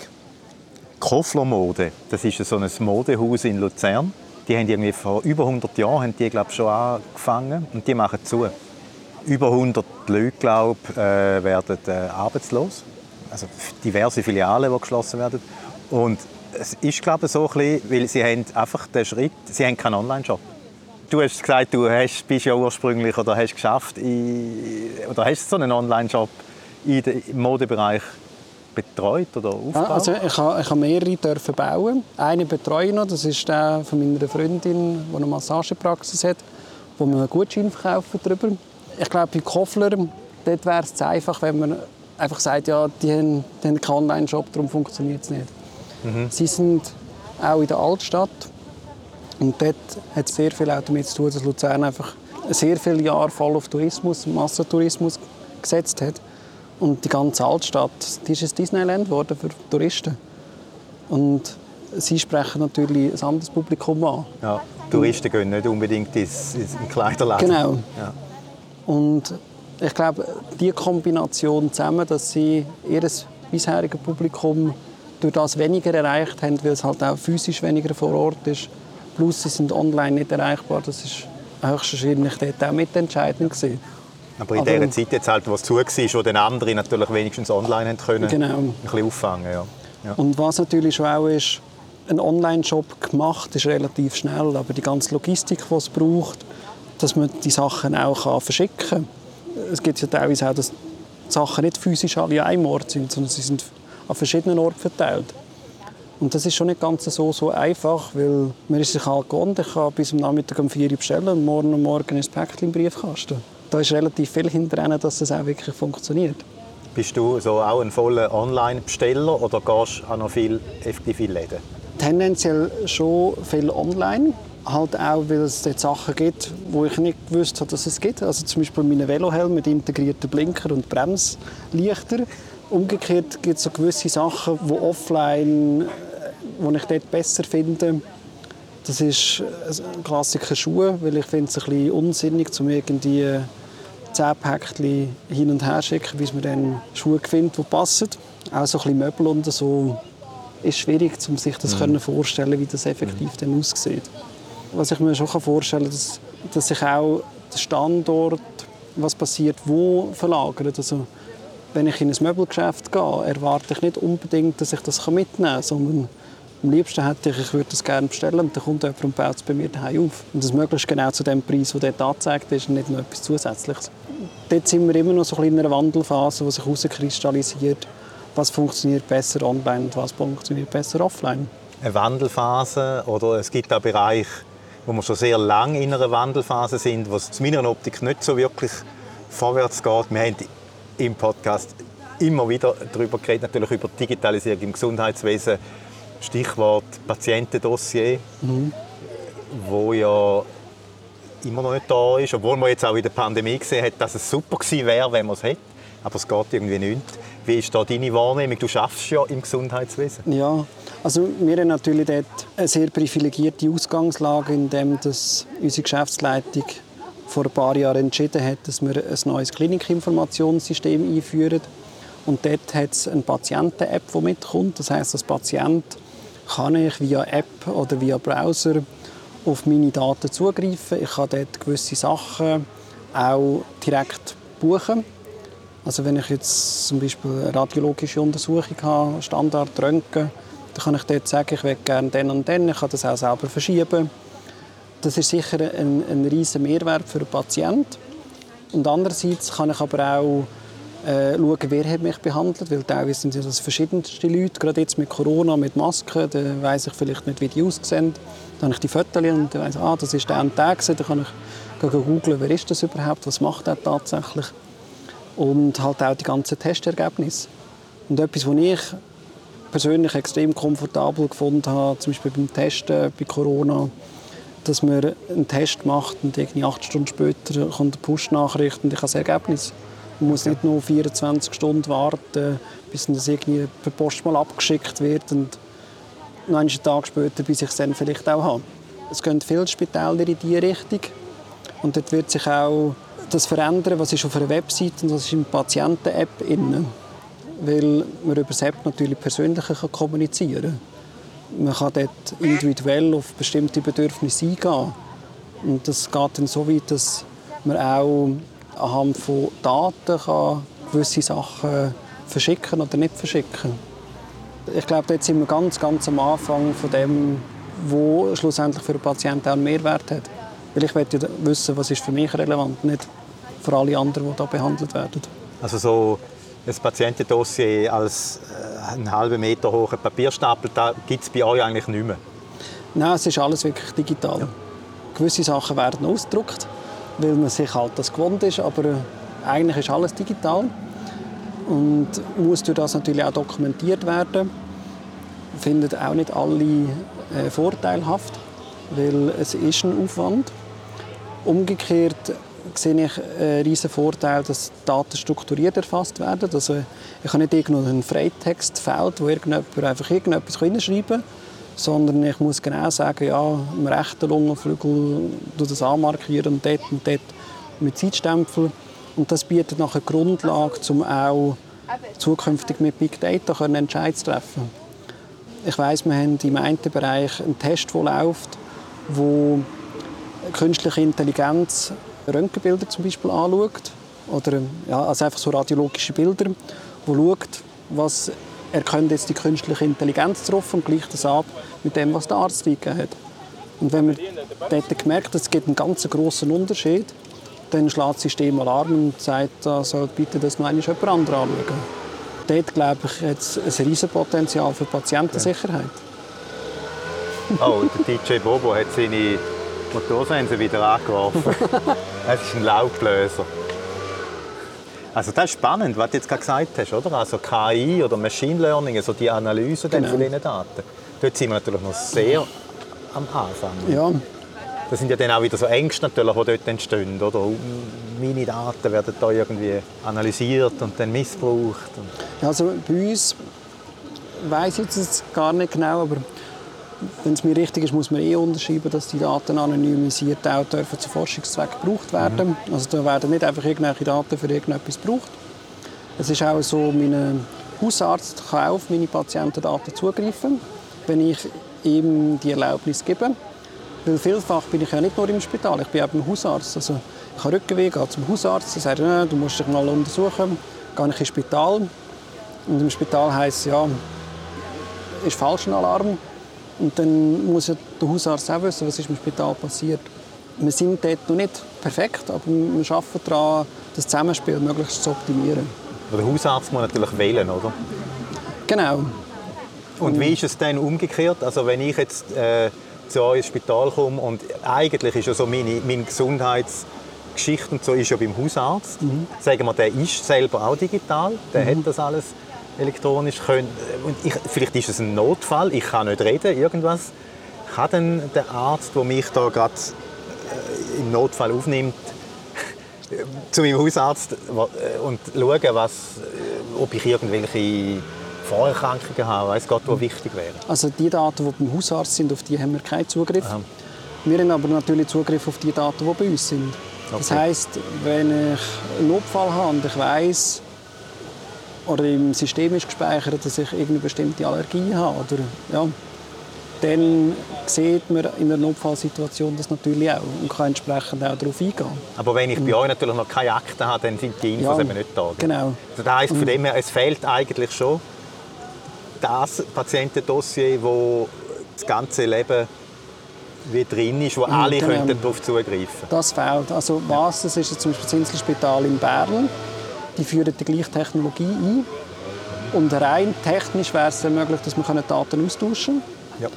B: Kofler Mode, das ist so ein Modehaus in Luzern. Die haben irgendwie vor über 100 Jahren haben die, glaub, schon angefangen und die machen zu. Über 100 Leute glaub, äh, werden äh, arbeitslos. Also diverse Filialen, die geschlossen werden. Und es ist glaube so ein bisschen, weil sie haben einfach den Schritt, sie haben keinen Online-Shop. Du hast gesagt, du hast, bist ja ursprünglich oder hast geschafft in, oder hast so einen Online-Shop im Modebereich betreut oder aufgebaut?
D: Also ich habe, ich habe mehrere dürfen bauen. Einen betreue ich noch, das ist der von meiner Freundin, die eine Massagepraxis hat, wo wir einen Gutschein verkaufen darüber. Ich glaube, bei Koffler dort wäre es einfach, wenn man einfach sagt, ja, die haben, die haben keinen Online-Shop, darum funktioniert es nicht. Mhm. Sie sind auch in der Altstadt und dort hat es sehr viel auch damit zu tun, dass Luzern einfach sehr viele Jahre voll auf Tourismus, Massentourismus gesetzt hat. Und die ganze Altstadt, die ist ein Disneyland geworden für Touristen. Und sie sprechen natürlich ein anderes Publikum an.
B: Ja, Touristen gehen nicht unbedingt ins, ins Kleiderladen.
D: Genau. Ja. Und ich glaube, diese Kombination zusammen, dass sie ihr bisheriges Publikum durch das weniger erreicht haben, weil es halt auch physisch weniger vor Ort ist, Plus, sie sind online nicht erreichbar. Das ist höchstwahrscheinlich dort auch mitentscheidend gewesen.
B: Aber in dieser Zeit, jetzt halt, wo es zu war, wo den anderen natürlich wenigstens online können,
D: Genau.
B: ein bisschen auffangen. Ja. Ja.
D: Und was natürlich schon auch ist, ein Online-Shop gemacht ist relativ schnell, aber die ganze Logistik, die es braucht, dass man die Sachen auch kann verschicken kann. Es gibt ja teilweise auch, dass die Sachen nicht physisch alle an einem Ort sind, sondern sie sind an verschiedenen Orten verteilt. Und das ist schon nicht ganz so, so einfach, weil man ist sich halt gewohnt, ich kann bis am Nachmittag um 4 Uhr bestellen und morgen am Morgen ist das Päckchen im Briefkasten. Da ist relativ viel hinterher, dass das auch wirklich funktioniert.
B: Bist du so auch ein voller Online-Besteller oder gehst du auch noch viel effektiv in Läden?
D: Tendenziell schon viel online. Halt auch, weil es dort Sachen gibt, wo ich nicht gewusst habe, dass es gibt. Also zum Beispiel meine Velohelm mit integrierten Blinker und Bremslichter. Umgekehrt gibt es so gewisse Sachen, die offline, äh, wo ich dort besser finde. Das ist ein Klassiker Schuhe, weil ich finde es ein bisschen unsinnig, um irgendwie zehn Päckchen hin und her zu schicken, bis man dann Schuhe findet, die passen. Auch so ein bisschen Möbel und so ist schwierig, um sich das mhm. vorstellen, wie das effektiv dann aussieht. Was ich mir schon vorstellen kann, dass, dass sich auch der Standort, was passiert, wo verlagert. Also, wenn ich in ein Möbelgeschäft gehe, erwarte ich nicht unbedingt, dass ich das mitnehmen kann, sondern am liebsten hätte ich, ich würde das gerne bestellen und dann kommt jemand und baut es bei mir daheim auf. Und das möglichst genau zu dem Preis, der dort angezeigt ist und nicht noch etwas Zusätzliches. Dort sind wir immer noch so ein in einer Wandelphase, die sich herauskristallisiert, was funktioniert besser online und was funktioniert besser offline.
B: Eine Wandelphase oder es gibt auch Bereiche, wo wir schon sehr lange in einer Wandelphase sind, wo es zu meiner Optik nicht so wirklich vorwärts geht. Wir haben im Podcast immer wieder darüber geredet, natürlich über Digitalisierung im Gesundheitswesen. Stichwort Patientendossier, mhm. wo ja immer noch nicht da ist, obwohl man jetzt auch in der Pandemie gesehen hat, dass es super gewesen wäre, wenn man es hätte. Aber es geht irgendwie nicht. Wie ist da deine Wahrnehmung? Du schaffst ja im Gesundheitswesen.
D: Ja, also wir haben natürlich dort eine sehr privilegierte Ausgangslage, indem das unsere Geschäftsleitung vor ein paar Jahren entschieden hat, dass wir ein neues Klinikinformationssystem einführen. Und dort hat es eine Patienten-App, die mitkommt. Das heißt, als Patient kann ich via App oder via Browser auf meine Daten zugreifen. Ich kann dort gewisse Sachen auch direkt buchen. Also wenn ich jetzt zum Beispiel eine radiologische Untersuchung habe, Standard Röntgen, dann kann ich dort sagen, ich möchte gerne den und den. Ich kann das auch selber verschieben. Das ist sicher ein, ein riesiger Mehrwert für den Patienten. Und andererseits kann ich aber auch äh, schauen, wer hat mich behandelt, weil teilweise sind das verschiedenste Leute, gerade jetzt mit Corona, mit Masken, da weiss ich vielleicht nicht, wie die aussehen. Dann habe ich die Fotos und dann weiss ich, ah, das ist der und der. Dann kann ich googeln, wer ist das überhaupt, was macht er tatsächlich. Und halt auch die ganzen Testergebnisse. Und etwas, was ich persönlich extrem komfortabel gefunden habe, zum Beispiel beim Testen bei Corona, dass man einen Test macht und irgendwie acht Stunden später kommt eine Push-Nachricht und ich habe das Ergebnis. Man muss nicht nur 24 Stunden warten, bis das irgendwie per Post mal abgeschickt wird und noch einen Tag später, bis ich es dann vielleicht auch habe. Es gehen viele Spitäler in diese Richtung und dort wird sich auch das verändern, was ist auf einer Website und was ist in der Patienten-App Weil man über das App natürlich persönlicher kommunizieren kann. Man kann dort individuell auf bestimmte Bedürfnisse eingehen. Und das geht dann so weit, dass man auch anhand von Daten kann gewisse Sachen verschicken oder nicht verschicken. Ich glaube, dort sind wir ganz, ganz am Anfang von dem, wo schlussendlich für den Patienten auch einen Mehrwert hat. Weil ich möchte ja wissen, was ist für mich relevant, nicht für alle anderen, die da behandelt werden.
B: Also so ein Patientendossier als äh, einen halben Meter hohen Papierstapel, da gibt es bei euch eigentlich nicht mehr?
D: Nein, es ist alles wirklich digital. Ja. Gewisse Sachen werden ausgedruckt, weil man sich halt das gewohnt ist, aber äh, eigentlich ist alles digital und muss durch das natürlich auch dokumentiert werden. Findet auch nicht alle äh, vorteilhaft, weil es ist ein Aufwand. Umgekehrt sehe ich einen riesen Vorteil, dass Daten strukturiert erfasst werden. Also ich habe nicht irgendein Freitextfeld, wo irgendjemand einfach irgendetwas hinschreiben kann, sondern ich muss genau sagen, ja, im rechten Lungenflügel das anmarkieren und dort und dort mit Zeitstempel. Und das bietet nachher Grundlage, um auch zukünftig mit Big Data Entscheidungen zu treffen. Ich weiss, wir haben im einen Bereich einen Test, der läuft, wo künstliche Intelligenz Röntgenbilder zum Beispiel anschaut, oder ja, also einfach so radiologische Bilder, wo schaut, was erkennt jetzt die künstliche Intelligenz drauf und gleicht das ab mit dem, was der Arzt eingegeben hat. Und wenn man dort gemerkt hat, es gibt einen ganz großen Unterschied, dann schlägt das System Alarm und sagt, da soll bitte das noch jemand anderes anschauen. Dort, glaube ich, hat es ein riesiges Potenzial für Patientensicherheit.
B: Oh, der DJ Bobo hat seine Motorsense wieder angeworfen. Es ist ein Laubbläser. Also das ist spannend, was du jetzt gerade gesagt hast, oder? Also KI oder Machine Learning, also die Analyse genau. von diesen Daten. Dort sind wir natürlich noch sehr am Anfang.
D: Ja.
B: Das sind ja dann auch wieder so Ängste natürlich, die dort entstehen, oder? Meine Daten werden da irgendwie analysiert und dann missbraucht.
D: Also bei uns weiß ich jetzt gar nicht genau, aber wenn es mir richtig ist, muss man eh unterschreiben, dass die Daten anonymisiert auch dürfen zu Forschungszwecken gebraucht werden. Mhm. Also da werden nicht einfach irgendwelche Daten für irgendetwas gebraucht. Es ist auch so, mein Hausarzt kann auf meine Patientendaten zugreifen, wenn ich ihm die Erlaubnis gebe. Weil vielfach bin ich ja nicht nur im Spital, ich bin auch beim Hausarzt. Also ich habe Rückenweh, gehe zum Hausarzt, er sagt, du musst dich mal untersuchen. Gehe ich ins Spital und im Spital heisst es, ja, ist falscher Alarm und dann muss ja der Hausarzt auch wissen, was ist im Spital passiert. Wir sind dort noch nicht perfekt, aber wir arbeiten daran, das Zusammenspiel möglichst zu optimieren.
B: Der Hausarzt muss natürlich wählen, oder?
D: Genau.
B: Und wie ist es dann umgekehrt? Also wenn ich jetzt äh, zu euch ins Spital komme und eigentlich ist ja so meine, meine Gesundheitsgeschichte und so ist ja beim Hausarzt. Mhm. Sagen wir, der ist selber auch digital, der mhm. hat das alles elektronisch können. Und ich, vielleicht ist es ein Notfall, ich kann nicht reden, irgendwas. Kann dann der Arzt, der mich da gerade äh, im Notfall aufnimmt, zu meinem Hausarzt äh, und schauen, was, äh, ob ich irgendwelche Vorerkrankungen habe, weiß Gott, was wichtig wäre.
D: Also die Daten, die beim Hausarzt sind, auf die haben wir keinen Zugriff. Aha. Wir haben aber natürlich Zugriff auf die Daten, die bei uns sind. Okay. Das heißt, wenn ich einen Notfall habe und ich weiß, oder im System ist gespeichert, dass ich irgendeine bestimmte Allergie habe. Oder, ja, dann sieht man in einer Notfallsituation das natürlich auch und kann entsprechend auch darauf eingehen.
B: Aber wenn ich bei euch natürlich noch keine Akten habe, dann sind die Infos ja, eben nicht da.
D: Genau.
B: Das heisst, von dem her, es fehlt eigentlich schon das Patientendossier, wo das ganze Leben wie drin ist, wo alle genau. darauf zugreifen könnten.
D: Das fehlt. Also was, das ist zum Beispiel das Inselspital in Bern die führen die gleiche Technologie ein. Und rein technisch wäre es möglich, dass man Daten austauschen kann. Ja.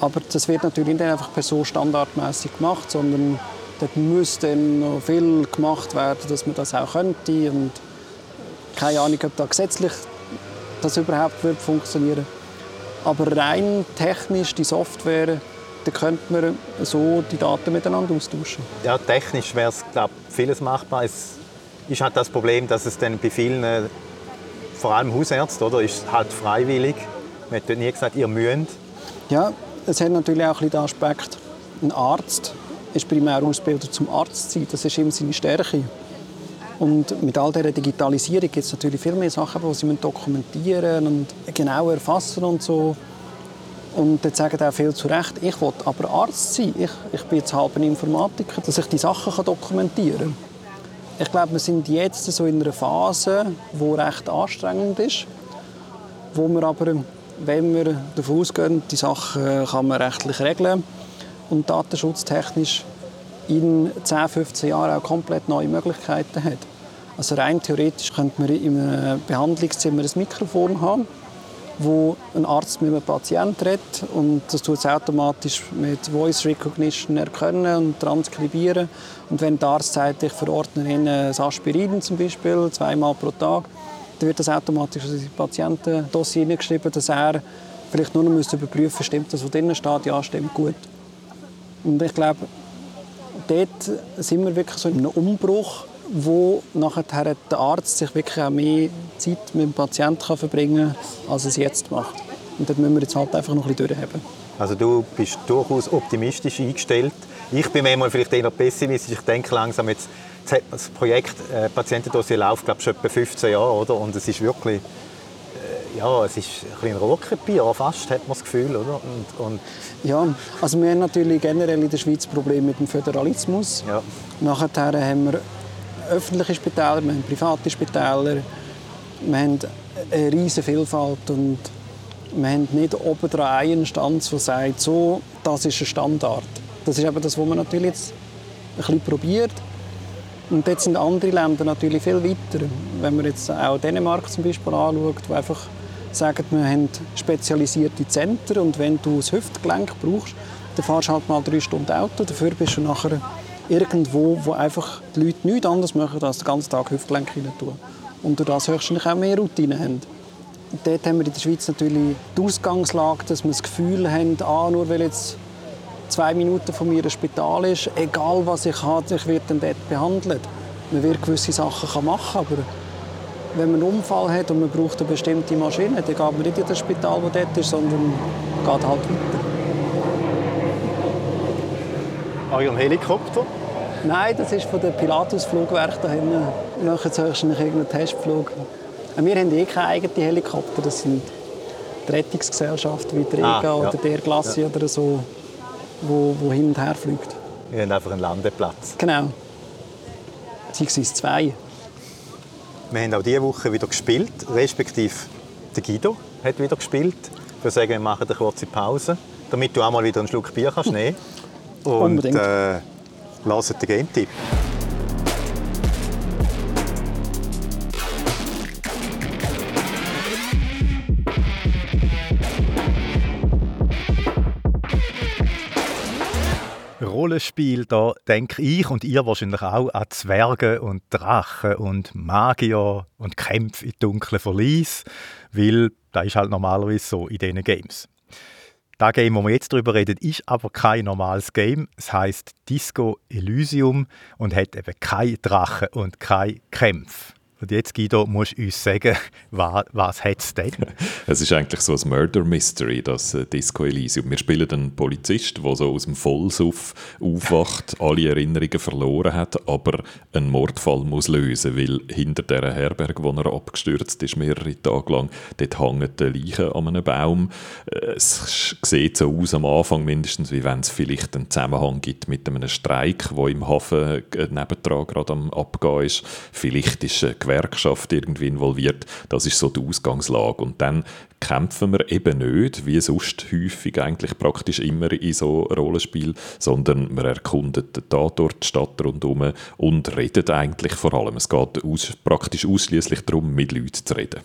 D: Aber das wird natürlich nicht einfach per so standardmäßig gemacht, sondern dort müsste noch viel gemacht werden, dass man das auch könnte. Und keine Ahnung, ob da gesetzlich das überhaupt wird funktionieren. Aber rein technisch die Software, da könnte man so die Daten miteinander austauschen.
B: Ja, technisch wäre es glaube vieles machbar. Es ist halt das Problem, dass es dann bei vielen, äh, vor allem Hausärzten, oder, ist halt freiwillig. Man hat nie gesagt, ihr müsst.
D: Ja, es hat natürlich auch den Aspekt, ein Arzt ist primär ausgebildet zum Arzt sein. Das ist ihm seine Stärke. Und mit all dieser Digitalisierung gibt es natürlich viel mehr Sachen, die sie dokumentieren und genau erfassen und so. Und jetzt sagen auch viel zu Recht, ich will aber Arzt sein. Ich, ich bin jetzt halb ein Informatiker, dass ich die Sachen dokumentieren kann. Ich glaube, wir sind jetzt so in einer Phase, die recht anstrengend ist, wo wir aber, wenn wir davon ausgehen, die Sachen kann man rechtlich regeln und datenschutztechnisch in 10, 15 Jahren auch komplett neue Möglichkeiten hat. Also rein theoretisch könnte man in einem Behandlungszimmer ein Mikrofon haben wo ein Arzt mit einem Patienten redet und das tut es automatisch mit Voice Recognition erkennen und transkribieren. Und wenn der Arzt sagt, ich verordne Ihnen ein Aspirin zum Beispiel, zweimal pro Tag, dann wird das automatisch in das Patientendossier hineingeschrieben, dass er vielleicht nur noch überprüfen müsste, stimmt das, was drinnen steht, ja, stimmt gut. Und ich glaube, dort sind wir wirklich so in einem Umbruch, wo nachher der Arzt sich wirklich auch mehr Zeit mit dem Patienten verbringen kann, als er es jetzt macht. Und dort müssen wir jetzt halt einfach noch ein bisschen durchhaben.
B: Also du bist durchaus optimistisch eingestellt. Ich bin manchmal vielleicht eher pessimistisch. Ich denke langsam jetzt, das Projekt äh, Patientendossier läuft glaube ich, schon etwa 15 Jahre, oder? Und es ist wirklich, äh, ja, es ist ein bisschen Rohrkrepierer, fast, hat man das Gefühl, oder?
D: Und, und ja, also wir haben natürlich generell in der Schweiz Probleme mit dem Föderalismus. Ja. Nachher haben wir öffentliche Spitäler, wir haben private Spitäler, wir haben eine riesige Vielfalt und wir haben nicht oben dran eine Instanz, die sagt, so, das ist ein Standard. Das ist eben das, was man natürlich jetzt ein bisschen probiert. Und dort sind andere Länder natürlich viel weiter. Wenn man jetzt auch Dänemark zum Beispiel anschaut, wo einfach sagen, wir haben spezialisierte Zentren und wenn du das Hüftgelenk brauchst, dann fahrst du halt mal drei Stunden Auto, dafür bist du nachher irgendwo, wo einfach die Leute nichts anderes machen, als den ganzen Tag Hüftgelenk rein tun. Und durch das höchstwahrscheinlich auch mehr Routine haben. Dort haben wir in der Schweiz natürlich die Ausgangslage, dass wir das Gefühl haben, ah, nur weil jetzt zwei Minuten von mir ein Spital ist, egal was ich habe, ich werde dann dort behandelt. Man wird gewisse Sachen machen, aber wenn man einen Unfall hat und man braucht eine bestimmte Maschine, dann geht man nicht in das Spital, das dort ist, sondern geht halt weiter.
B: Euren Helikopter?
D: Nein, das ist von der Pilatus-Flugwerk da hinten. Wir machen jetzt höchstens irgendeinen Testflug. Wir haben eh keine eigenen Helikopter. Das sind die Rettungsgesellschaften wie die Rega ah, ja. oder der Glacier ja. oder so, wo, wo hin und her fliegt.
B: Wir haben einfach einen Landeplatz.
D: Genau. Beziehungsweise zwei.
B: Wir haben auch diese Woche wieder gespielt, respektive der Guido hat wieder gespielt. Ich würde sagen, wir machen eine kurze Pause, damit du auch mal wieder einen Schluck Bier kannst nehmen Und Unbedingt. äh, lassen den Game-Tipp. Rollenspiel, da denke ich und ihr wahrscheinlich auch an Zwerge und Drachen und Magier und Kämpfe in dunklen Verlies, weil das ist halt normalerweise so in diesen Games. Das Game, wo wir jetzt darüber reden, ist aber kein normales Game. Es heißt Disco Elysium und hat eben keine Drachen und keine Kämpfe. Und jetzt, Guido, musst du uns sagen, was, was hat es denn?
C: Es ist eigentlich so ein Murder Mystery, das äh, Disco Elysium. Wir spielen einen Polizist, der so aus dem Vollsuff aufwacht, alle Erinnerungen verloren hat, aber einen Mordfall muss lösen, weil hinter dieser Herberge, wo er abgestürzt ist, mehrere Tage lang, dort hängen die Leichen an einem Baum. Äh, es sieht so aus am Anfang mindestens, wie wenn es vielleicht einen Zusammenhang gibt mit einem Streik, der im Hafen äh, nebendran gerade am Abgehen ist. Vielleicht ist Gewerkschaft irgendwie involviert. Das ist so die Ausgangslage. Und dann kämpfen wir eben nicht, wie sonst häufig eigentlich praktisch immer in so Rollenspiel, sondern wir erkunden den Tatort, die Stadt rundherum und reden eigentlich vor allem. Es geht aus, praktisch ausschließlich darum, mit Leuten zu reden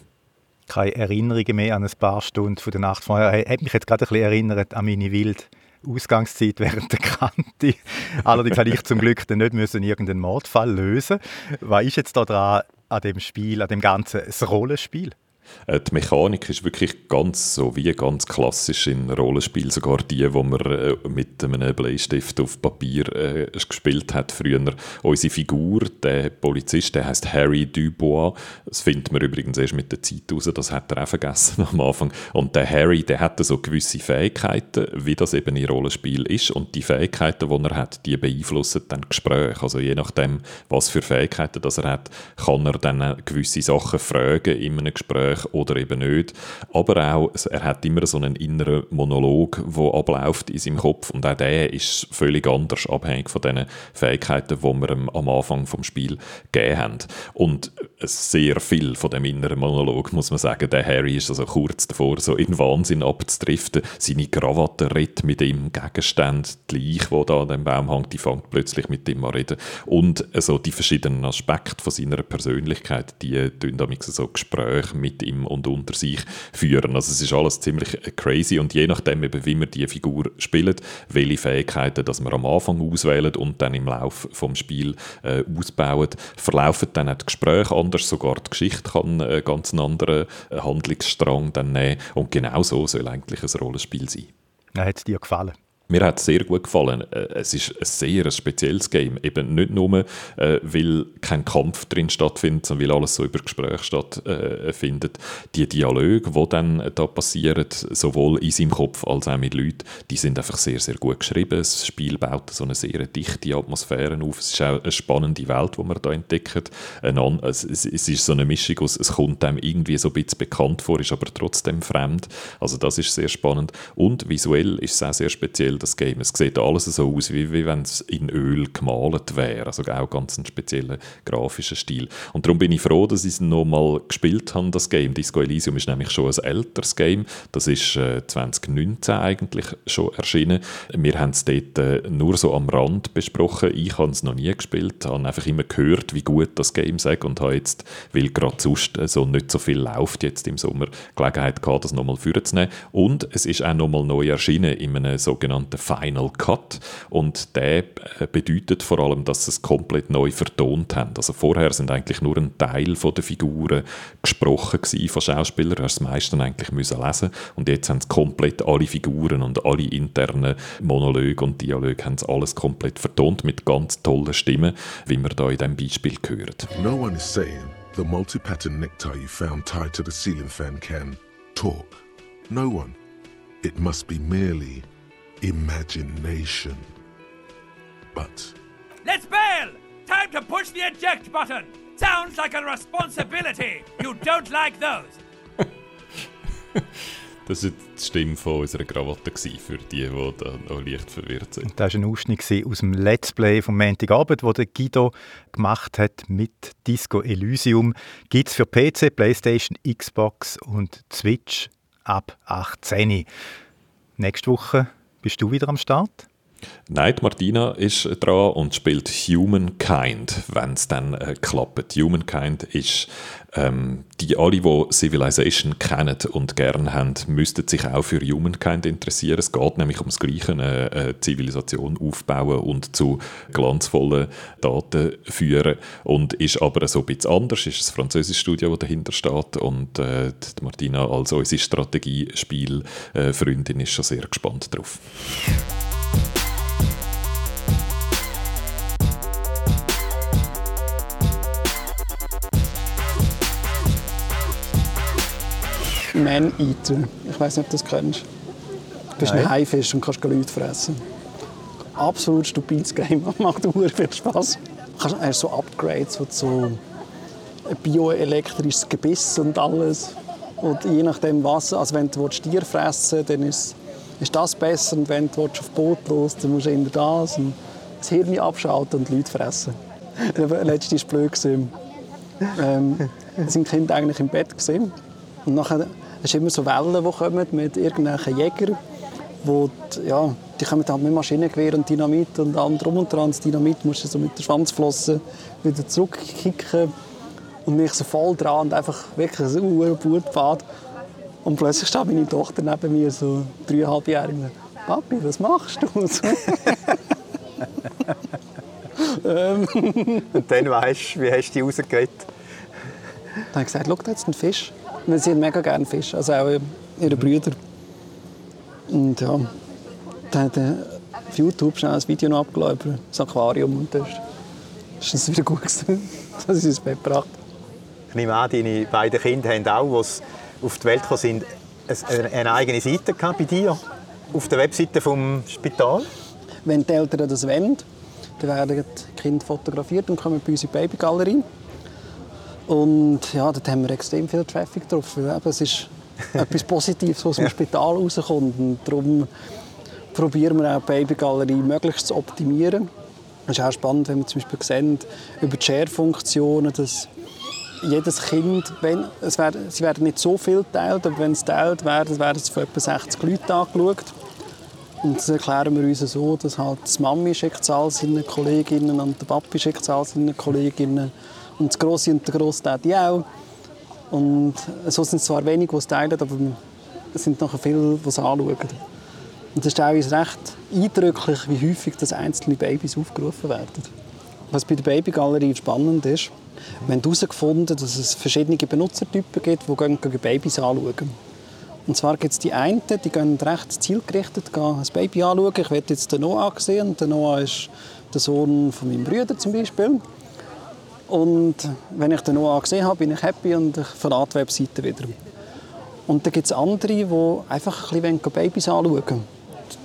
B: keine Erinnerungen mehr an ein paar Stunden von der Nacht vorher. Hat mich jetzt gerade ein bisschen erinnert an meine wild Ausgangszeit während der Kante. Allerdings habe ich zum Glück dann nicht müssen irgendeinen Mordfall lösen. Was ist jetzt da dran an dem Spiel, an dem ganzen Rollenspiel?
C: Äh, die Mechanik ist wirklich ganz so wie ganz klassisch in Rollenspielen, sogar die, wo man äh, mit einem Bleistift auf Papier äh, gespielt hat früher. Unsere Figur, der Polizist, der heißt Harry Dubois. Das findet man übrigens erst mit der Zeit raus, das hat er auch vergessen am Anfang. Und der Harry, der hat so gewisse Fähigkeiten, wie das eben in Rollenspiel ist. Und die Fähigkeiten, die er hat, die beeinflussen dann Gespräche. Also je nachdem, was für Fähigkeiten das er hat, kann er dann gewisse Sachen fragen in einem Gespräch Gespräch oder eben nicht. Aber auch, er hat immer so einen inneren Monolog, der abläuft in seinem Kopf und auch der ist völlig anders, abhängig von den Fähigkeiten, die wir ihm am Anfang vom Spiel gegeben haben. Und sehr viel von dem inneren Monolog, muss man sagen, der Harry ist also kurz davor, so in Wahnsinn abzudriften. Seine Krawatte redet mit ihm, Gegenstände, die Leiche, die da an dem Baum hängt, die fängt plötzlich mit ihm an reden. Und also die verschiedenen Aspekte von seiner Persönlichkeit, die tun damit so Gespräche mit ihm und unter sich führen. Also es ist alles ziemlich crazy und je nachdem, eben, wie wir die Figur spielen, welche Fähigkeiten dass wir am Anfang auswählen und dann im Laufe vom Spiel äh, ausbauen, verlaufen dann auch die Gespräche anders, sogar die Geschichte kann einen ganz anderen äh, Handlungsstrang dann nehmen und genau so soll eigentlich ein Rollenspiel sein.
B: Hat es dir gefallen?
C: Mir hat es sehr gut gefallen. Äh, es ist ein sehr spezielles Game. Eben nicht nur, äh, weil kein Kampf drin stattfindet, sondern weil alles so über Gespräch stattfindet. Die Dialoge, die dann da passieren, sowohl in seinem Kopf als auch mit Leuten, die sind einfach sehr, sehr gut geschrieben. Das Spiel baut so eine sehr dichte Atmosphäre auf. Es ist auch eine spannende Welt, die man da entdeckt. Es ist so eine Mischung aus, es kommt einem irgendwie so ein bisschen bekannt vor, ist aber trotzdem fremd. Also das ist sehr spannend. Und visuell ist es auch sehr speziell, das Game. Es sieht alles so aus, wie, wie wenn es in Öl gemalt wäre. Also auch ganz ein spezieller grafischer Stil. Und darum bin ich froh, dass ich es nochmal gespielt habe, das Game. Disco Elysium ist nämlich schon ein älteres Game. Das ist äh, 2019 eigentlich schon erschienen. Wir haben es dort äh, nur so am Rand besprochen. Ich habe es noch nie gespielt, habe einfach immer gehört, wie gut das Game sei und habe jetzt, weil gerade sonst äh, so nicht so viel läuft jetzt im Sommer, Gelegenheit gehabt, das nochmal vorzunehmen. Und es ist auch nochmal neu erschienen in einem sogenannten Final Cut und der äh, bedeutet vor allem, dass sie es komplett neu vertont haben. Also vorher sind eigentlich nur ein Teil der Figuren gesprochen von Schauspielern, du hast das meiste eigentlich müssen lesen und jetzt haben sie komplett alle Figuren und alle internen Monologe und Dialoge haben sie alles komplett vertont mit ganz tollen Stimmen, wie man da in diesem Beispiel hört.
E: No one is saying the multi-pattern necktie you found tied to the ceiling fan can talk. No one. It must be merely imagination. But.
F: Let's bail! Time to push the eject button! Sounds like a responsibility! You don't like those!
C: Das war die Stimme von unserer Krawatte für die, die da noch leicht verwirrt sind.
B: Das war ein Ausschnitt aus dem Let's Play vom Montagabend, das Guido gemacht hat mit Disco Elysium. Gibt es für PC, Playstation, Xbox und Switch ab 18. Nächste Woche bist du wieder am Start?
C: Nein, Martina ist dran und spielt Humankind, wenn es dann äh, klappt. Humankind ist ähm, die alle, die Civilization kennen und gerne haben, müssten sich auch für Humankind interessieren. Es geht nämlich ums Gleiche, eine, eine Zivilisation aufbauen und zu glanzvollen Daten führen und ist aber so ein bisschen anders. Ist ein französisches Studio, das dahinter steht und äh, Martina als unsere Strategiespielfreundin ist schon sehr gespannt darauf.
D: Man-Eater. Ich weiß nicht, ob du das kennst. Du bist Nein. ein Haifisch und kannst Leute fressen. Absolut stupides Game, macht sehr viel Spaß. Du hast so Upgrades, wo so ein bioelektrisches Gebiss und alles. Und je nachdem was, also wenn du Stier fressen willst, dann ist, ist das besser. Und wenn du auf Boot los dann musst du eher das. Und das Hirn abschalten und Leute fressen. Letztes war blöd. Ähm, sind Kinder eigentlich im Bett. Gewesen. Und nachher es sind immer so Wellen, die kommen mit irgendwelchen Jägern, wo die, ja, die kommen halt mit Maschinengewehr und Dynamit und allem drum und dran. Das Dynamit musst du so mit der Schwanzflosse wieder zurückkicken und mich so voll dran und einfach wirklich so ein Blutbad. Und plötzlich steht meine Tochter neben mir, so dreieinhalbjährig, Papi, was machst du?
B: und dann weißt du, wie hast du die rausgeredet?
D: Dann habe ich gesagt, schau, da ist ein Fisch. Wir sind mega gerne Fisch, also auch ihre Brüder. Und ja, dann hat auf YouTube schnell ein Video noch abgeladen über das Aquarium und das ist es wieder gut gewesen, dass ich ins Bett gebracht
B: Ich nehme an, deine beiden Kinder haben auch, als sie auf die Welt gekommen sind, eine eigene Seite bei dir auf der Webseite vom Spital?
D: Wenn die Eltern das wollen, dann werden die Kinder fotografiert und kommen bei uns in die Babygalerie. Und ja, dort haben wir extrem viel Traffic drauf. Es ist etwas Positives, was aus dem Spital rauskommt. Und darum probieren wir auch die Babygalerie möglichst zu optimieren. Es ist auch spannend, wenn wir zum Beispiel sehen, über die Share-Funktionen, dass jedes Kind, wenn, es werden, sie werden nicht so viel geteilt, aber wenn es geteilt werden, werden es von etwa 60 Leuten angeschaut. Und das erklären wir uns so, dass halt die Mami schickt es all seinen Kolleginnen und der Papi schickt es all seinen Kolleginnen und das Grosse und der Grossdaddy auch. Und so sind es zwar wenige, die es teilen, aber es sind noch viele, die es anschauen. Und es ist auch recht eindrücklich, wie häufig das einzelne Babys aufgerufen werden. Was bei der Babygalerie spannend ist, wir haben herausgefunden, dass es verschiedene Benutzertypen gibt, die Babys anschauen. Und zwar gibt es die einen, die gehen recht zielgerichtet gehen ein Baby anschauen. Ich werde jetzt den Noah sehen. Der Noah ist der Sohn von meinem Bruder zum Beispiel. Und wenn ich den Noah gesehen habe, bin ich happy und ich verlate die Webseite wieder. Und dann gibt es andere, die einfach ein bisschen Babys anschauen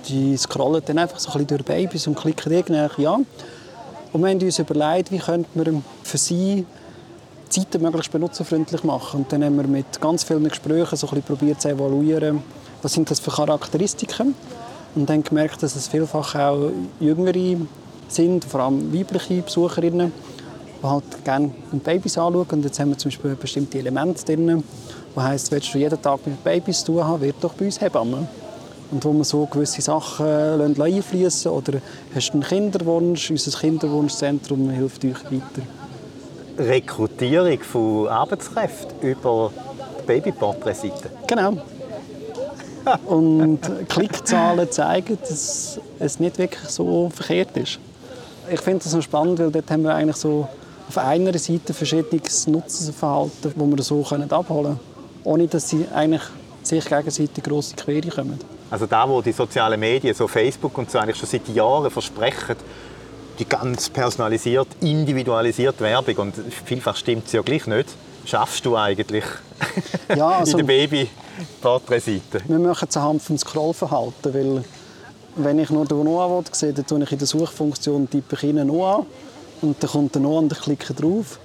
D: Die scrollen dann einfach so ein bisschen durch Babys und klicken irgendwie ja. Und wir haben uns überlegt, wie könnte man für sie die Seite möglichst benutzerfreundlich machen. Und dann haben wir mit ganz vielen Gesprächen so ein bisschen probiert zu evaluieren, was sind das für Charakteristiken. Und dann gemerkt, dass es vielfach auch jüngere sind, vor allem weibliche Besucherinnen, die halt gerne Babys anschauen. Und jetzt haben wir zum Beispiel bestimmte Elemente drin, die heisst, willst du jeden Tag mit Babys zu tun haben, wird doch bei uns Hebamme. Und wo man so gewisse Sachen einfließen oder hast du einen Kinderwunsch, unser Kinderwunschzentrum hilft euch weiter.
B: Rekrutierung von Arbeitskräften über die Babyporträtseite.
D: Genau. Und Klickzahlen zeigen, dass es nicht wirklich so verkehrt ist. Ich finde das so spannend, weil dort haben wir eigentlich so auf einer Seite verschiedenes Nutzerverhalten, das wir so abholen können, ohne dass sie eigentlich sich gegenseitig grosse Quere kommen.
B: Also da, wo die sozialen Medien, so Facebook und so, eigentlich schon seit Jahren versprechen, die ganz personalisiert, individualisierte Werbung und vielfach stimmt sie ja gleich nicht. Schaffst du eigentlich ja, also, in der Baby-Porträtseite?
D: Wir machen es anhand vom Scrollverhalten, weil wenn ich nur den Noah sehe, dann tue ich in der Suchfunktion tippe ich Noah und dann kommt der Noah und ich klicke drauf.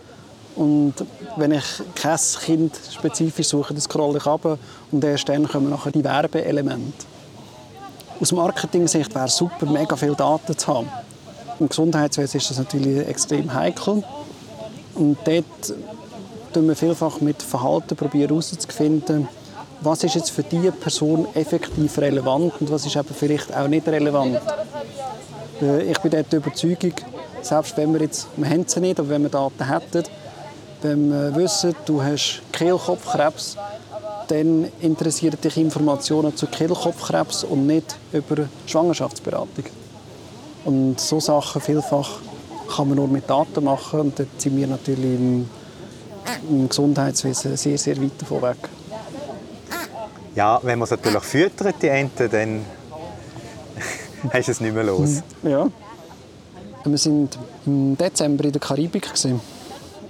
D: Und wenn ich kein Kind spezifisch suche, dann scrolle ich ab und erst dann kommen nachher die Werbeelemente. Aus Marketing-Sicht wäre es super, mega viele Daten zu haben. Im Gesundheitswesen ist das natürlich extrem heikel. Und dort probieren wir vielfach mit Verhalten herauszufinden, was ist jetzt für diese Person effektiv relevant und was ist eben vielleicht auch nicht relevant. Äh, ich bin dort der Überzeugung, selbst wenn wir jetzt, wir haben sie nicht, aber wenn wir Daten hätten, wenn wir wissen, du hast Kehlkopfkrebs, dann interessieren dich Informationen zu Kehlkopfkrebs und nicht über Schwangerschaftsberatung. Und so Sachen vielfach kann man nur mit Daten machen und da sind wir natürlich im, im Gesundheitswesen sehr, sehr weit davon weg.
B: Ja, wenn man es natürlich füttert, die Enten, dann hast du es nicht mehr los.
D: Ja. Wir waren im Dezember in der Karibik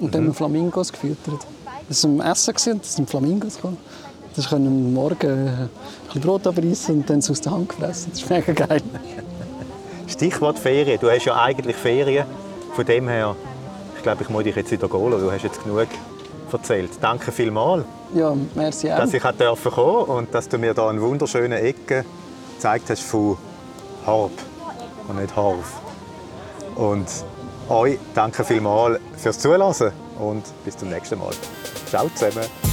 D: und mhm. haben Flamingos gefüttert. Das war am Essen und es sind Flamingos gekommen. Das können am Morgen ein bisschen Brot abreißen und dann aus der Hand gefressen. Das ist mega geil.
B: Stichwort Ferien. Du hast ja eigentlich Ferien. Von dem her, ich glaube, ich muss dich jetzt wieder gehen. Du hast jetzt genug erzählt. Danke vielmals.
D: Ja, merci auch.
B: Dass ich kommen durfte und dass du mir hier eine wunderschöne Ecke gezeigt hast von Harp und nicht Harf. Und euch danke vielmals fürs Zuhören und bis zum nächsten Mal. Ciao zusammen.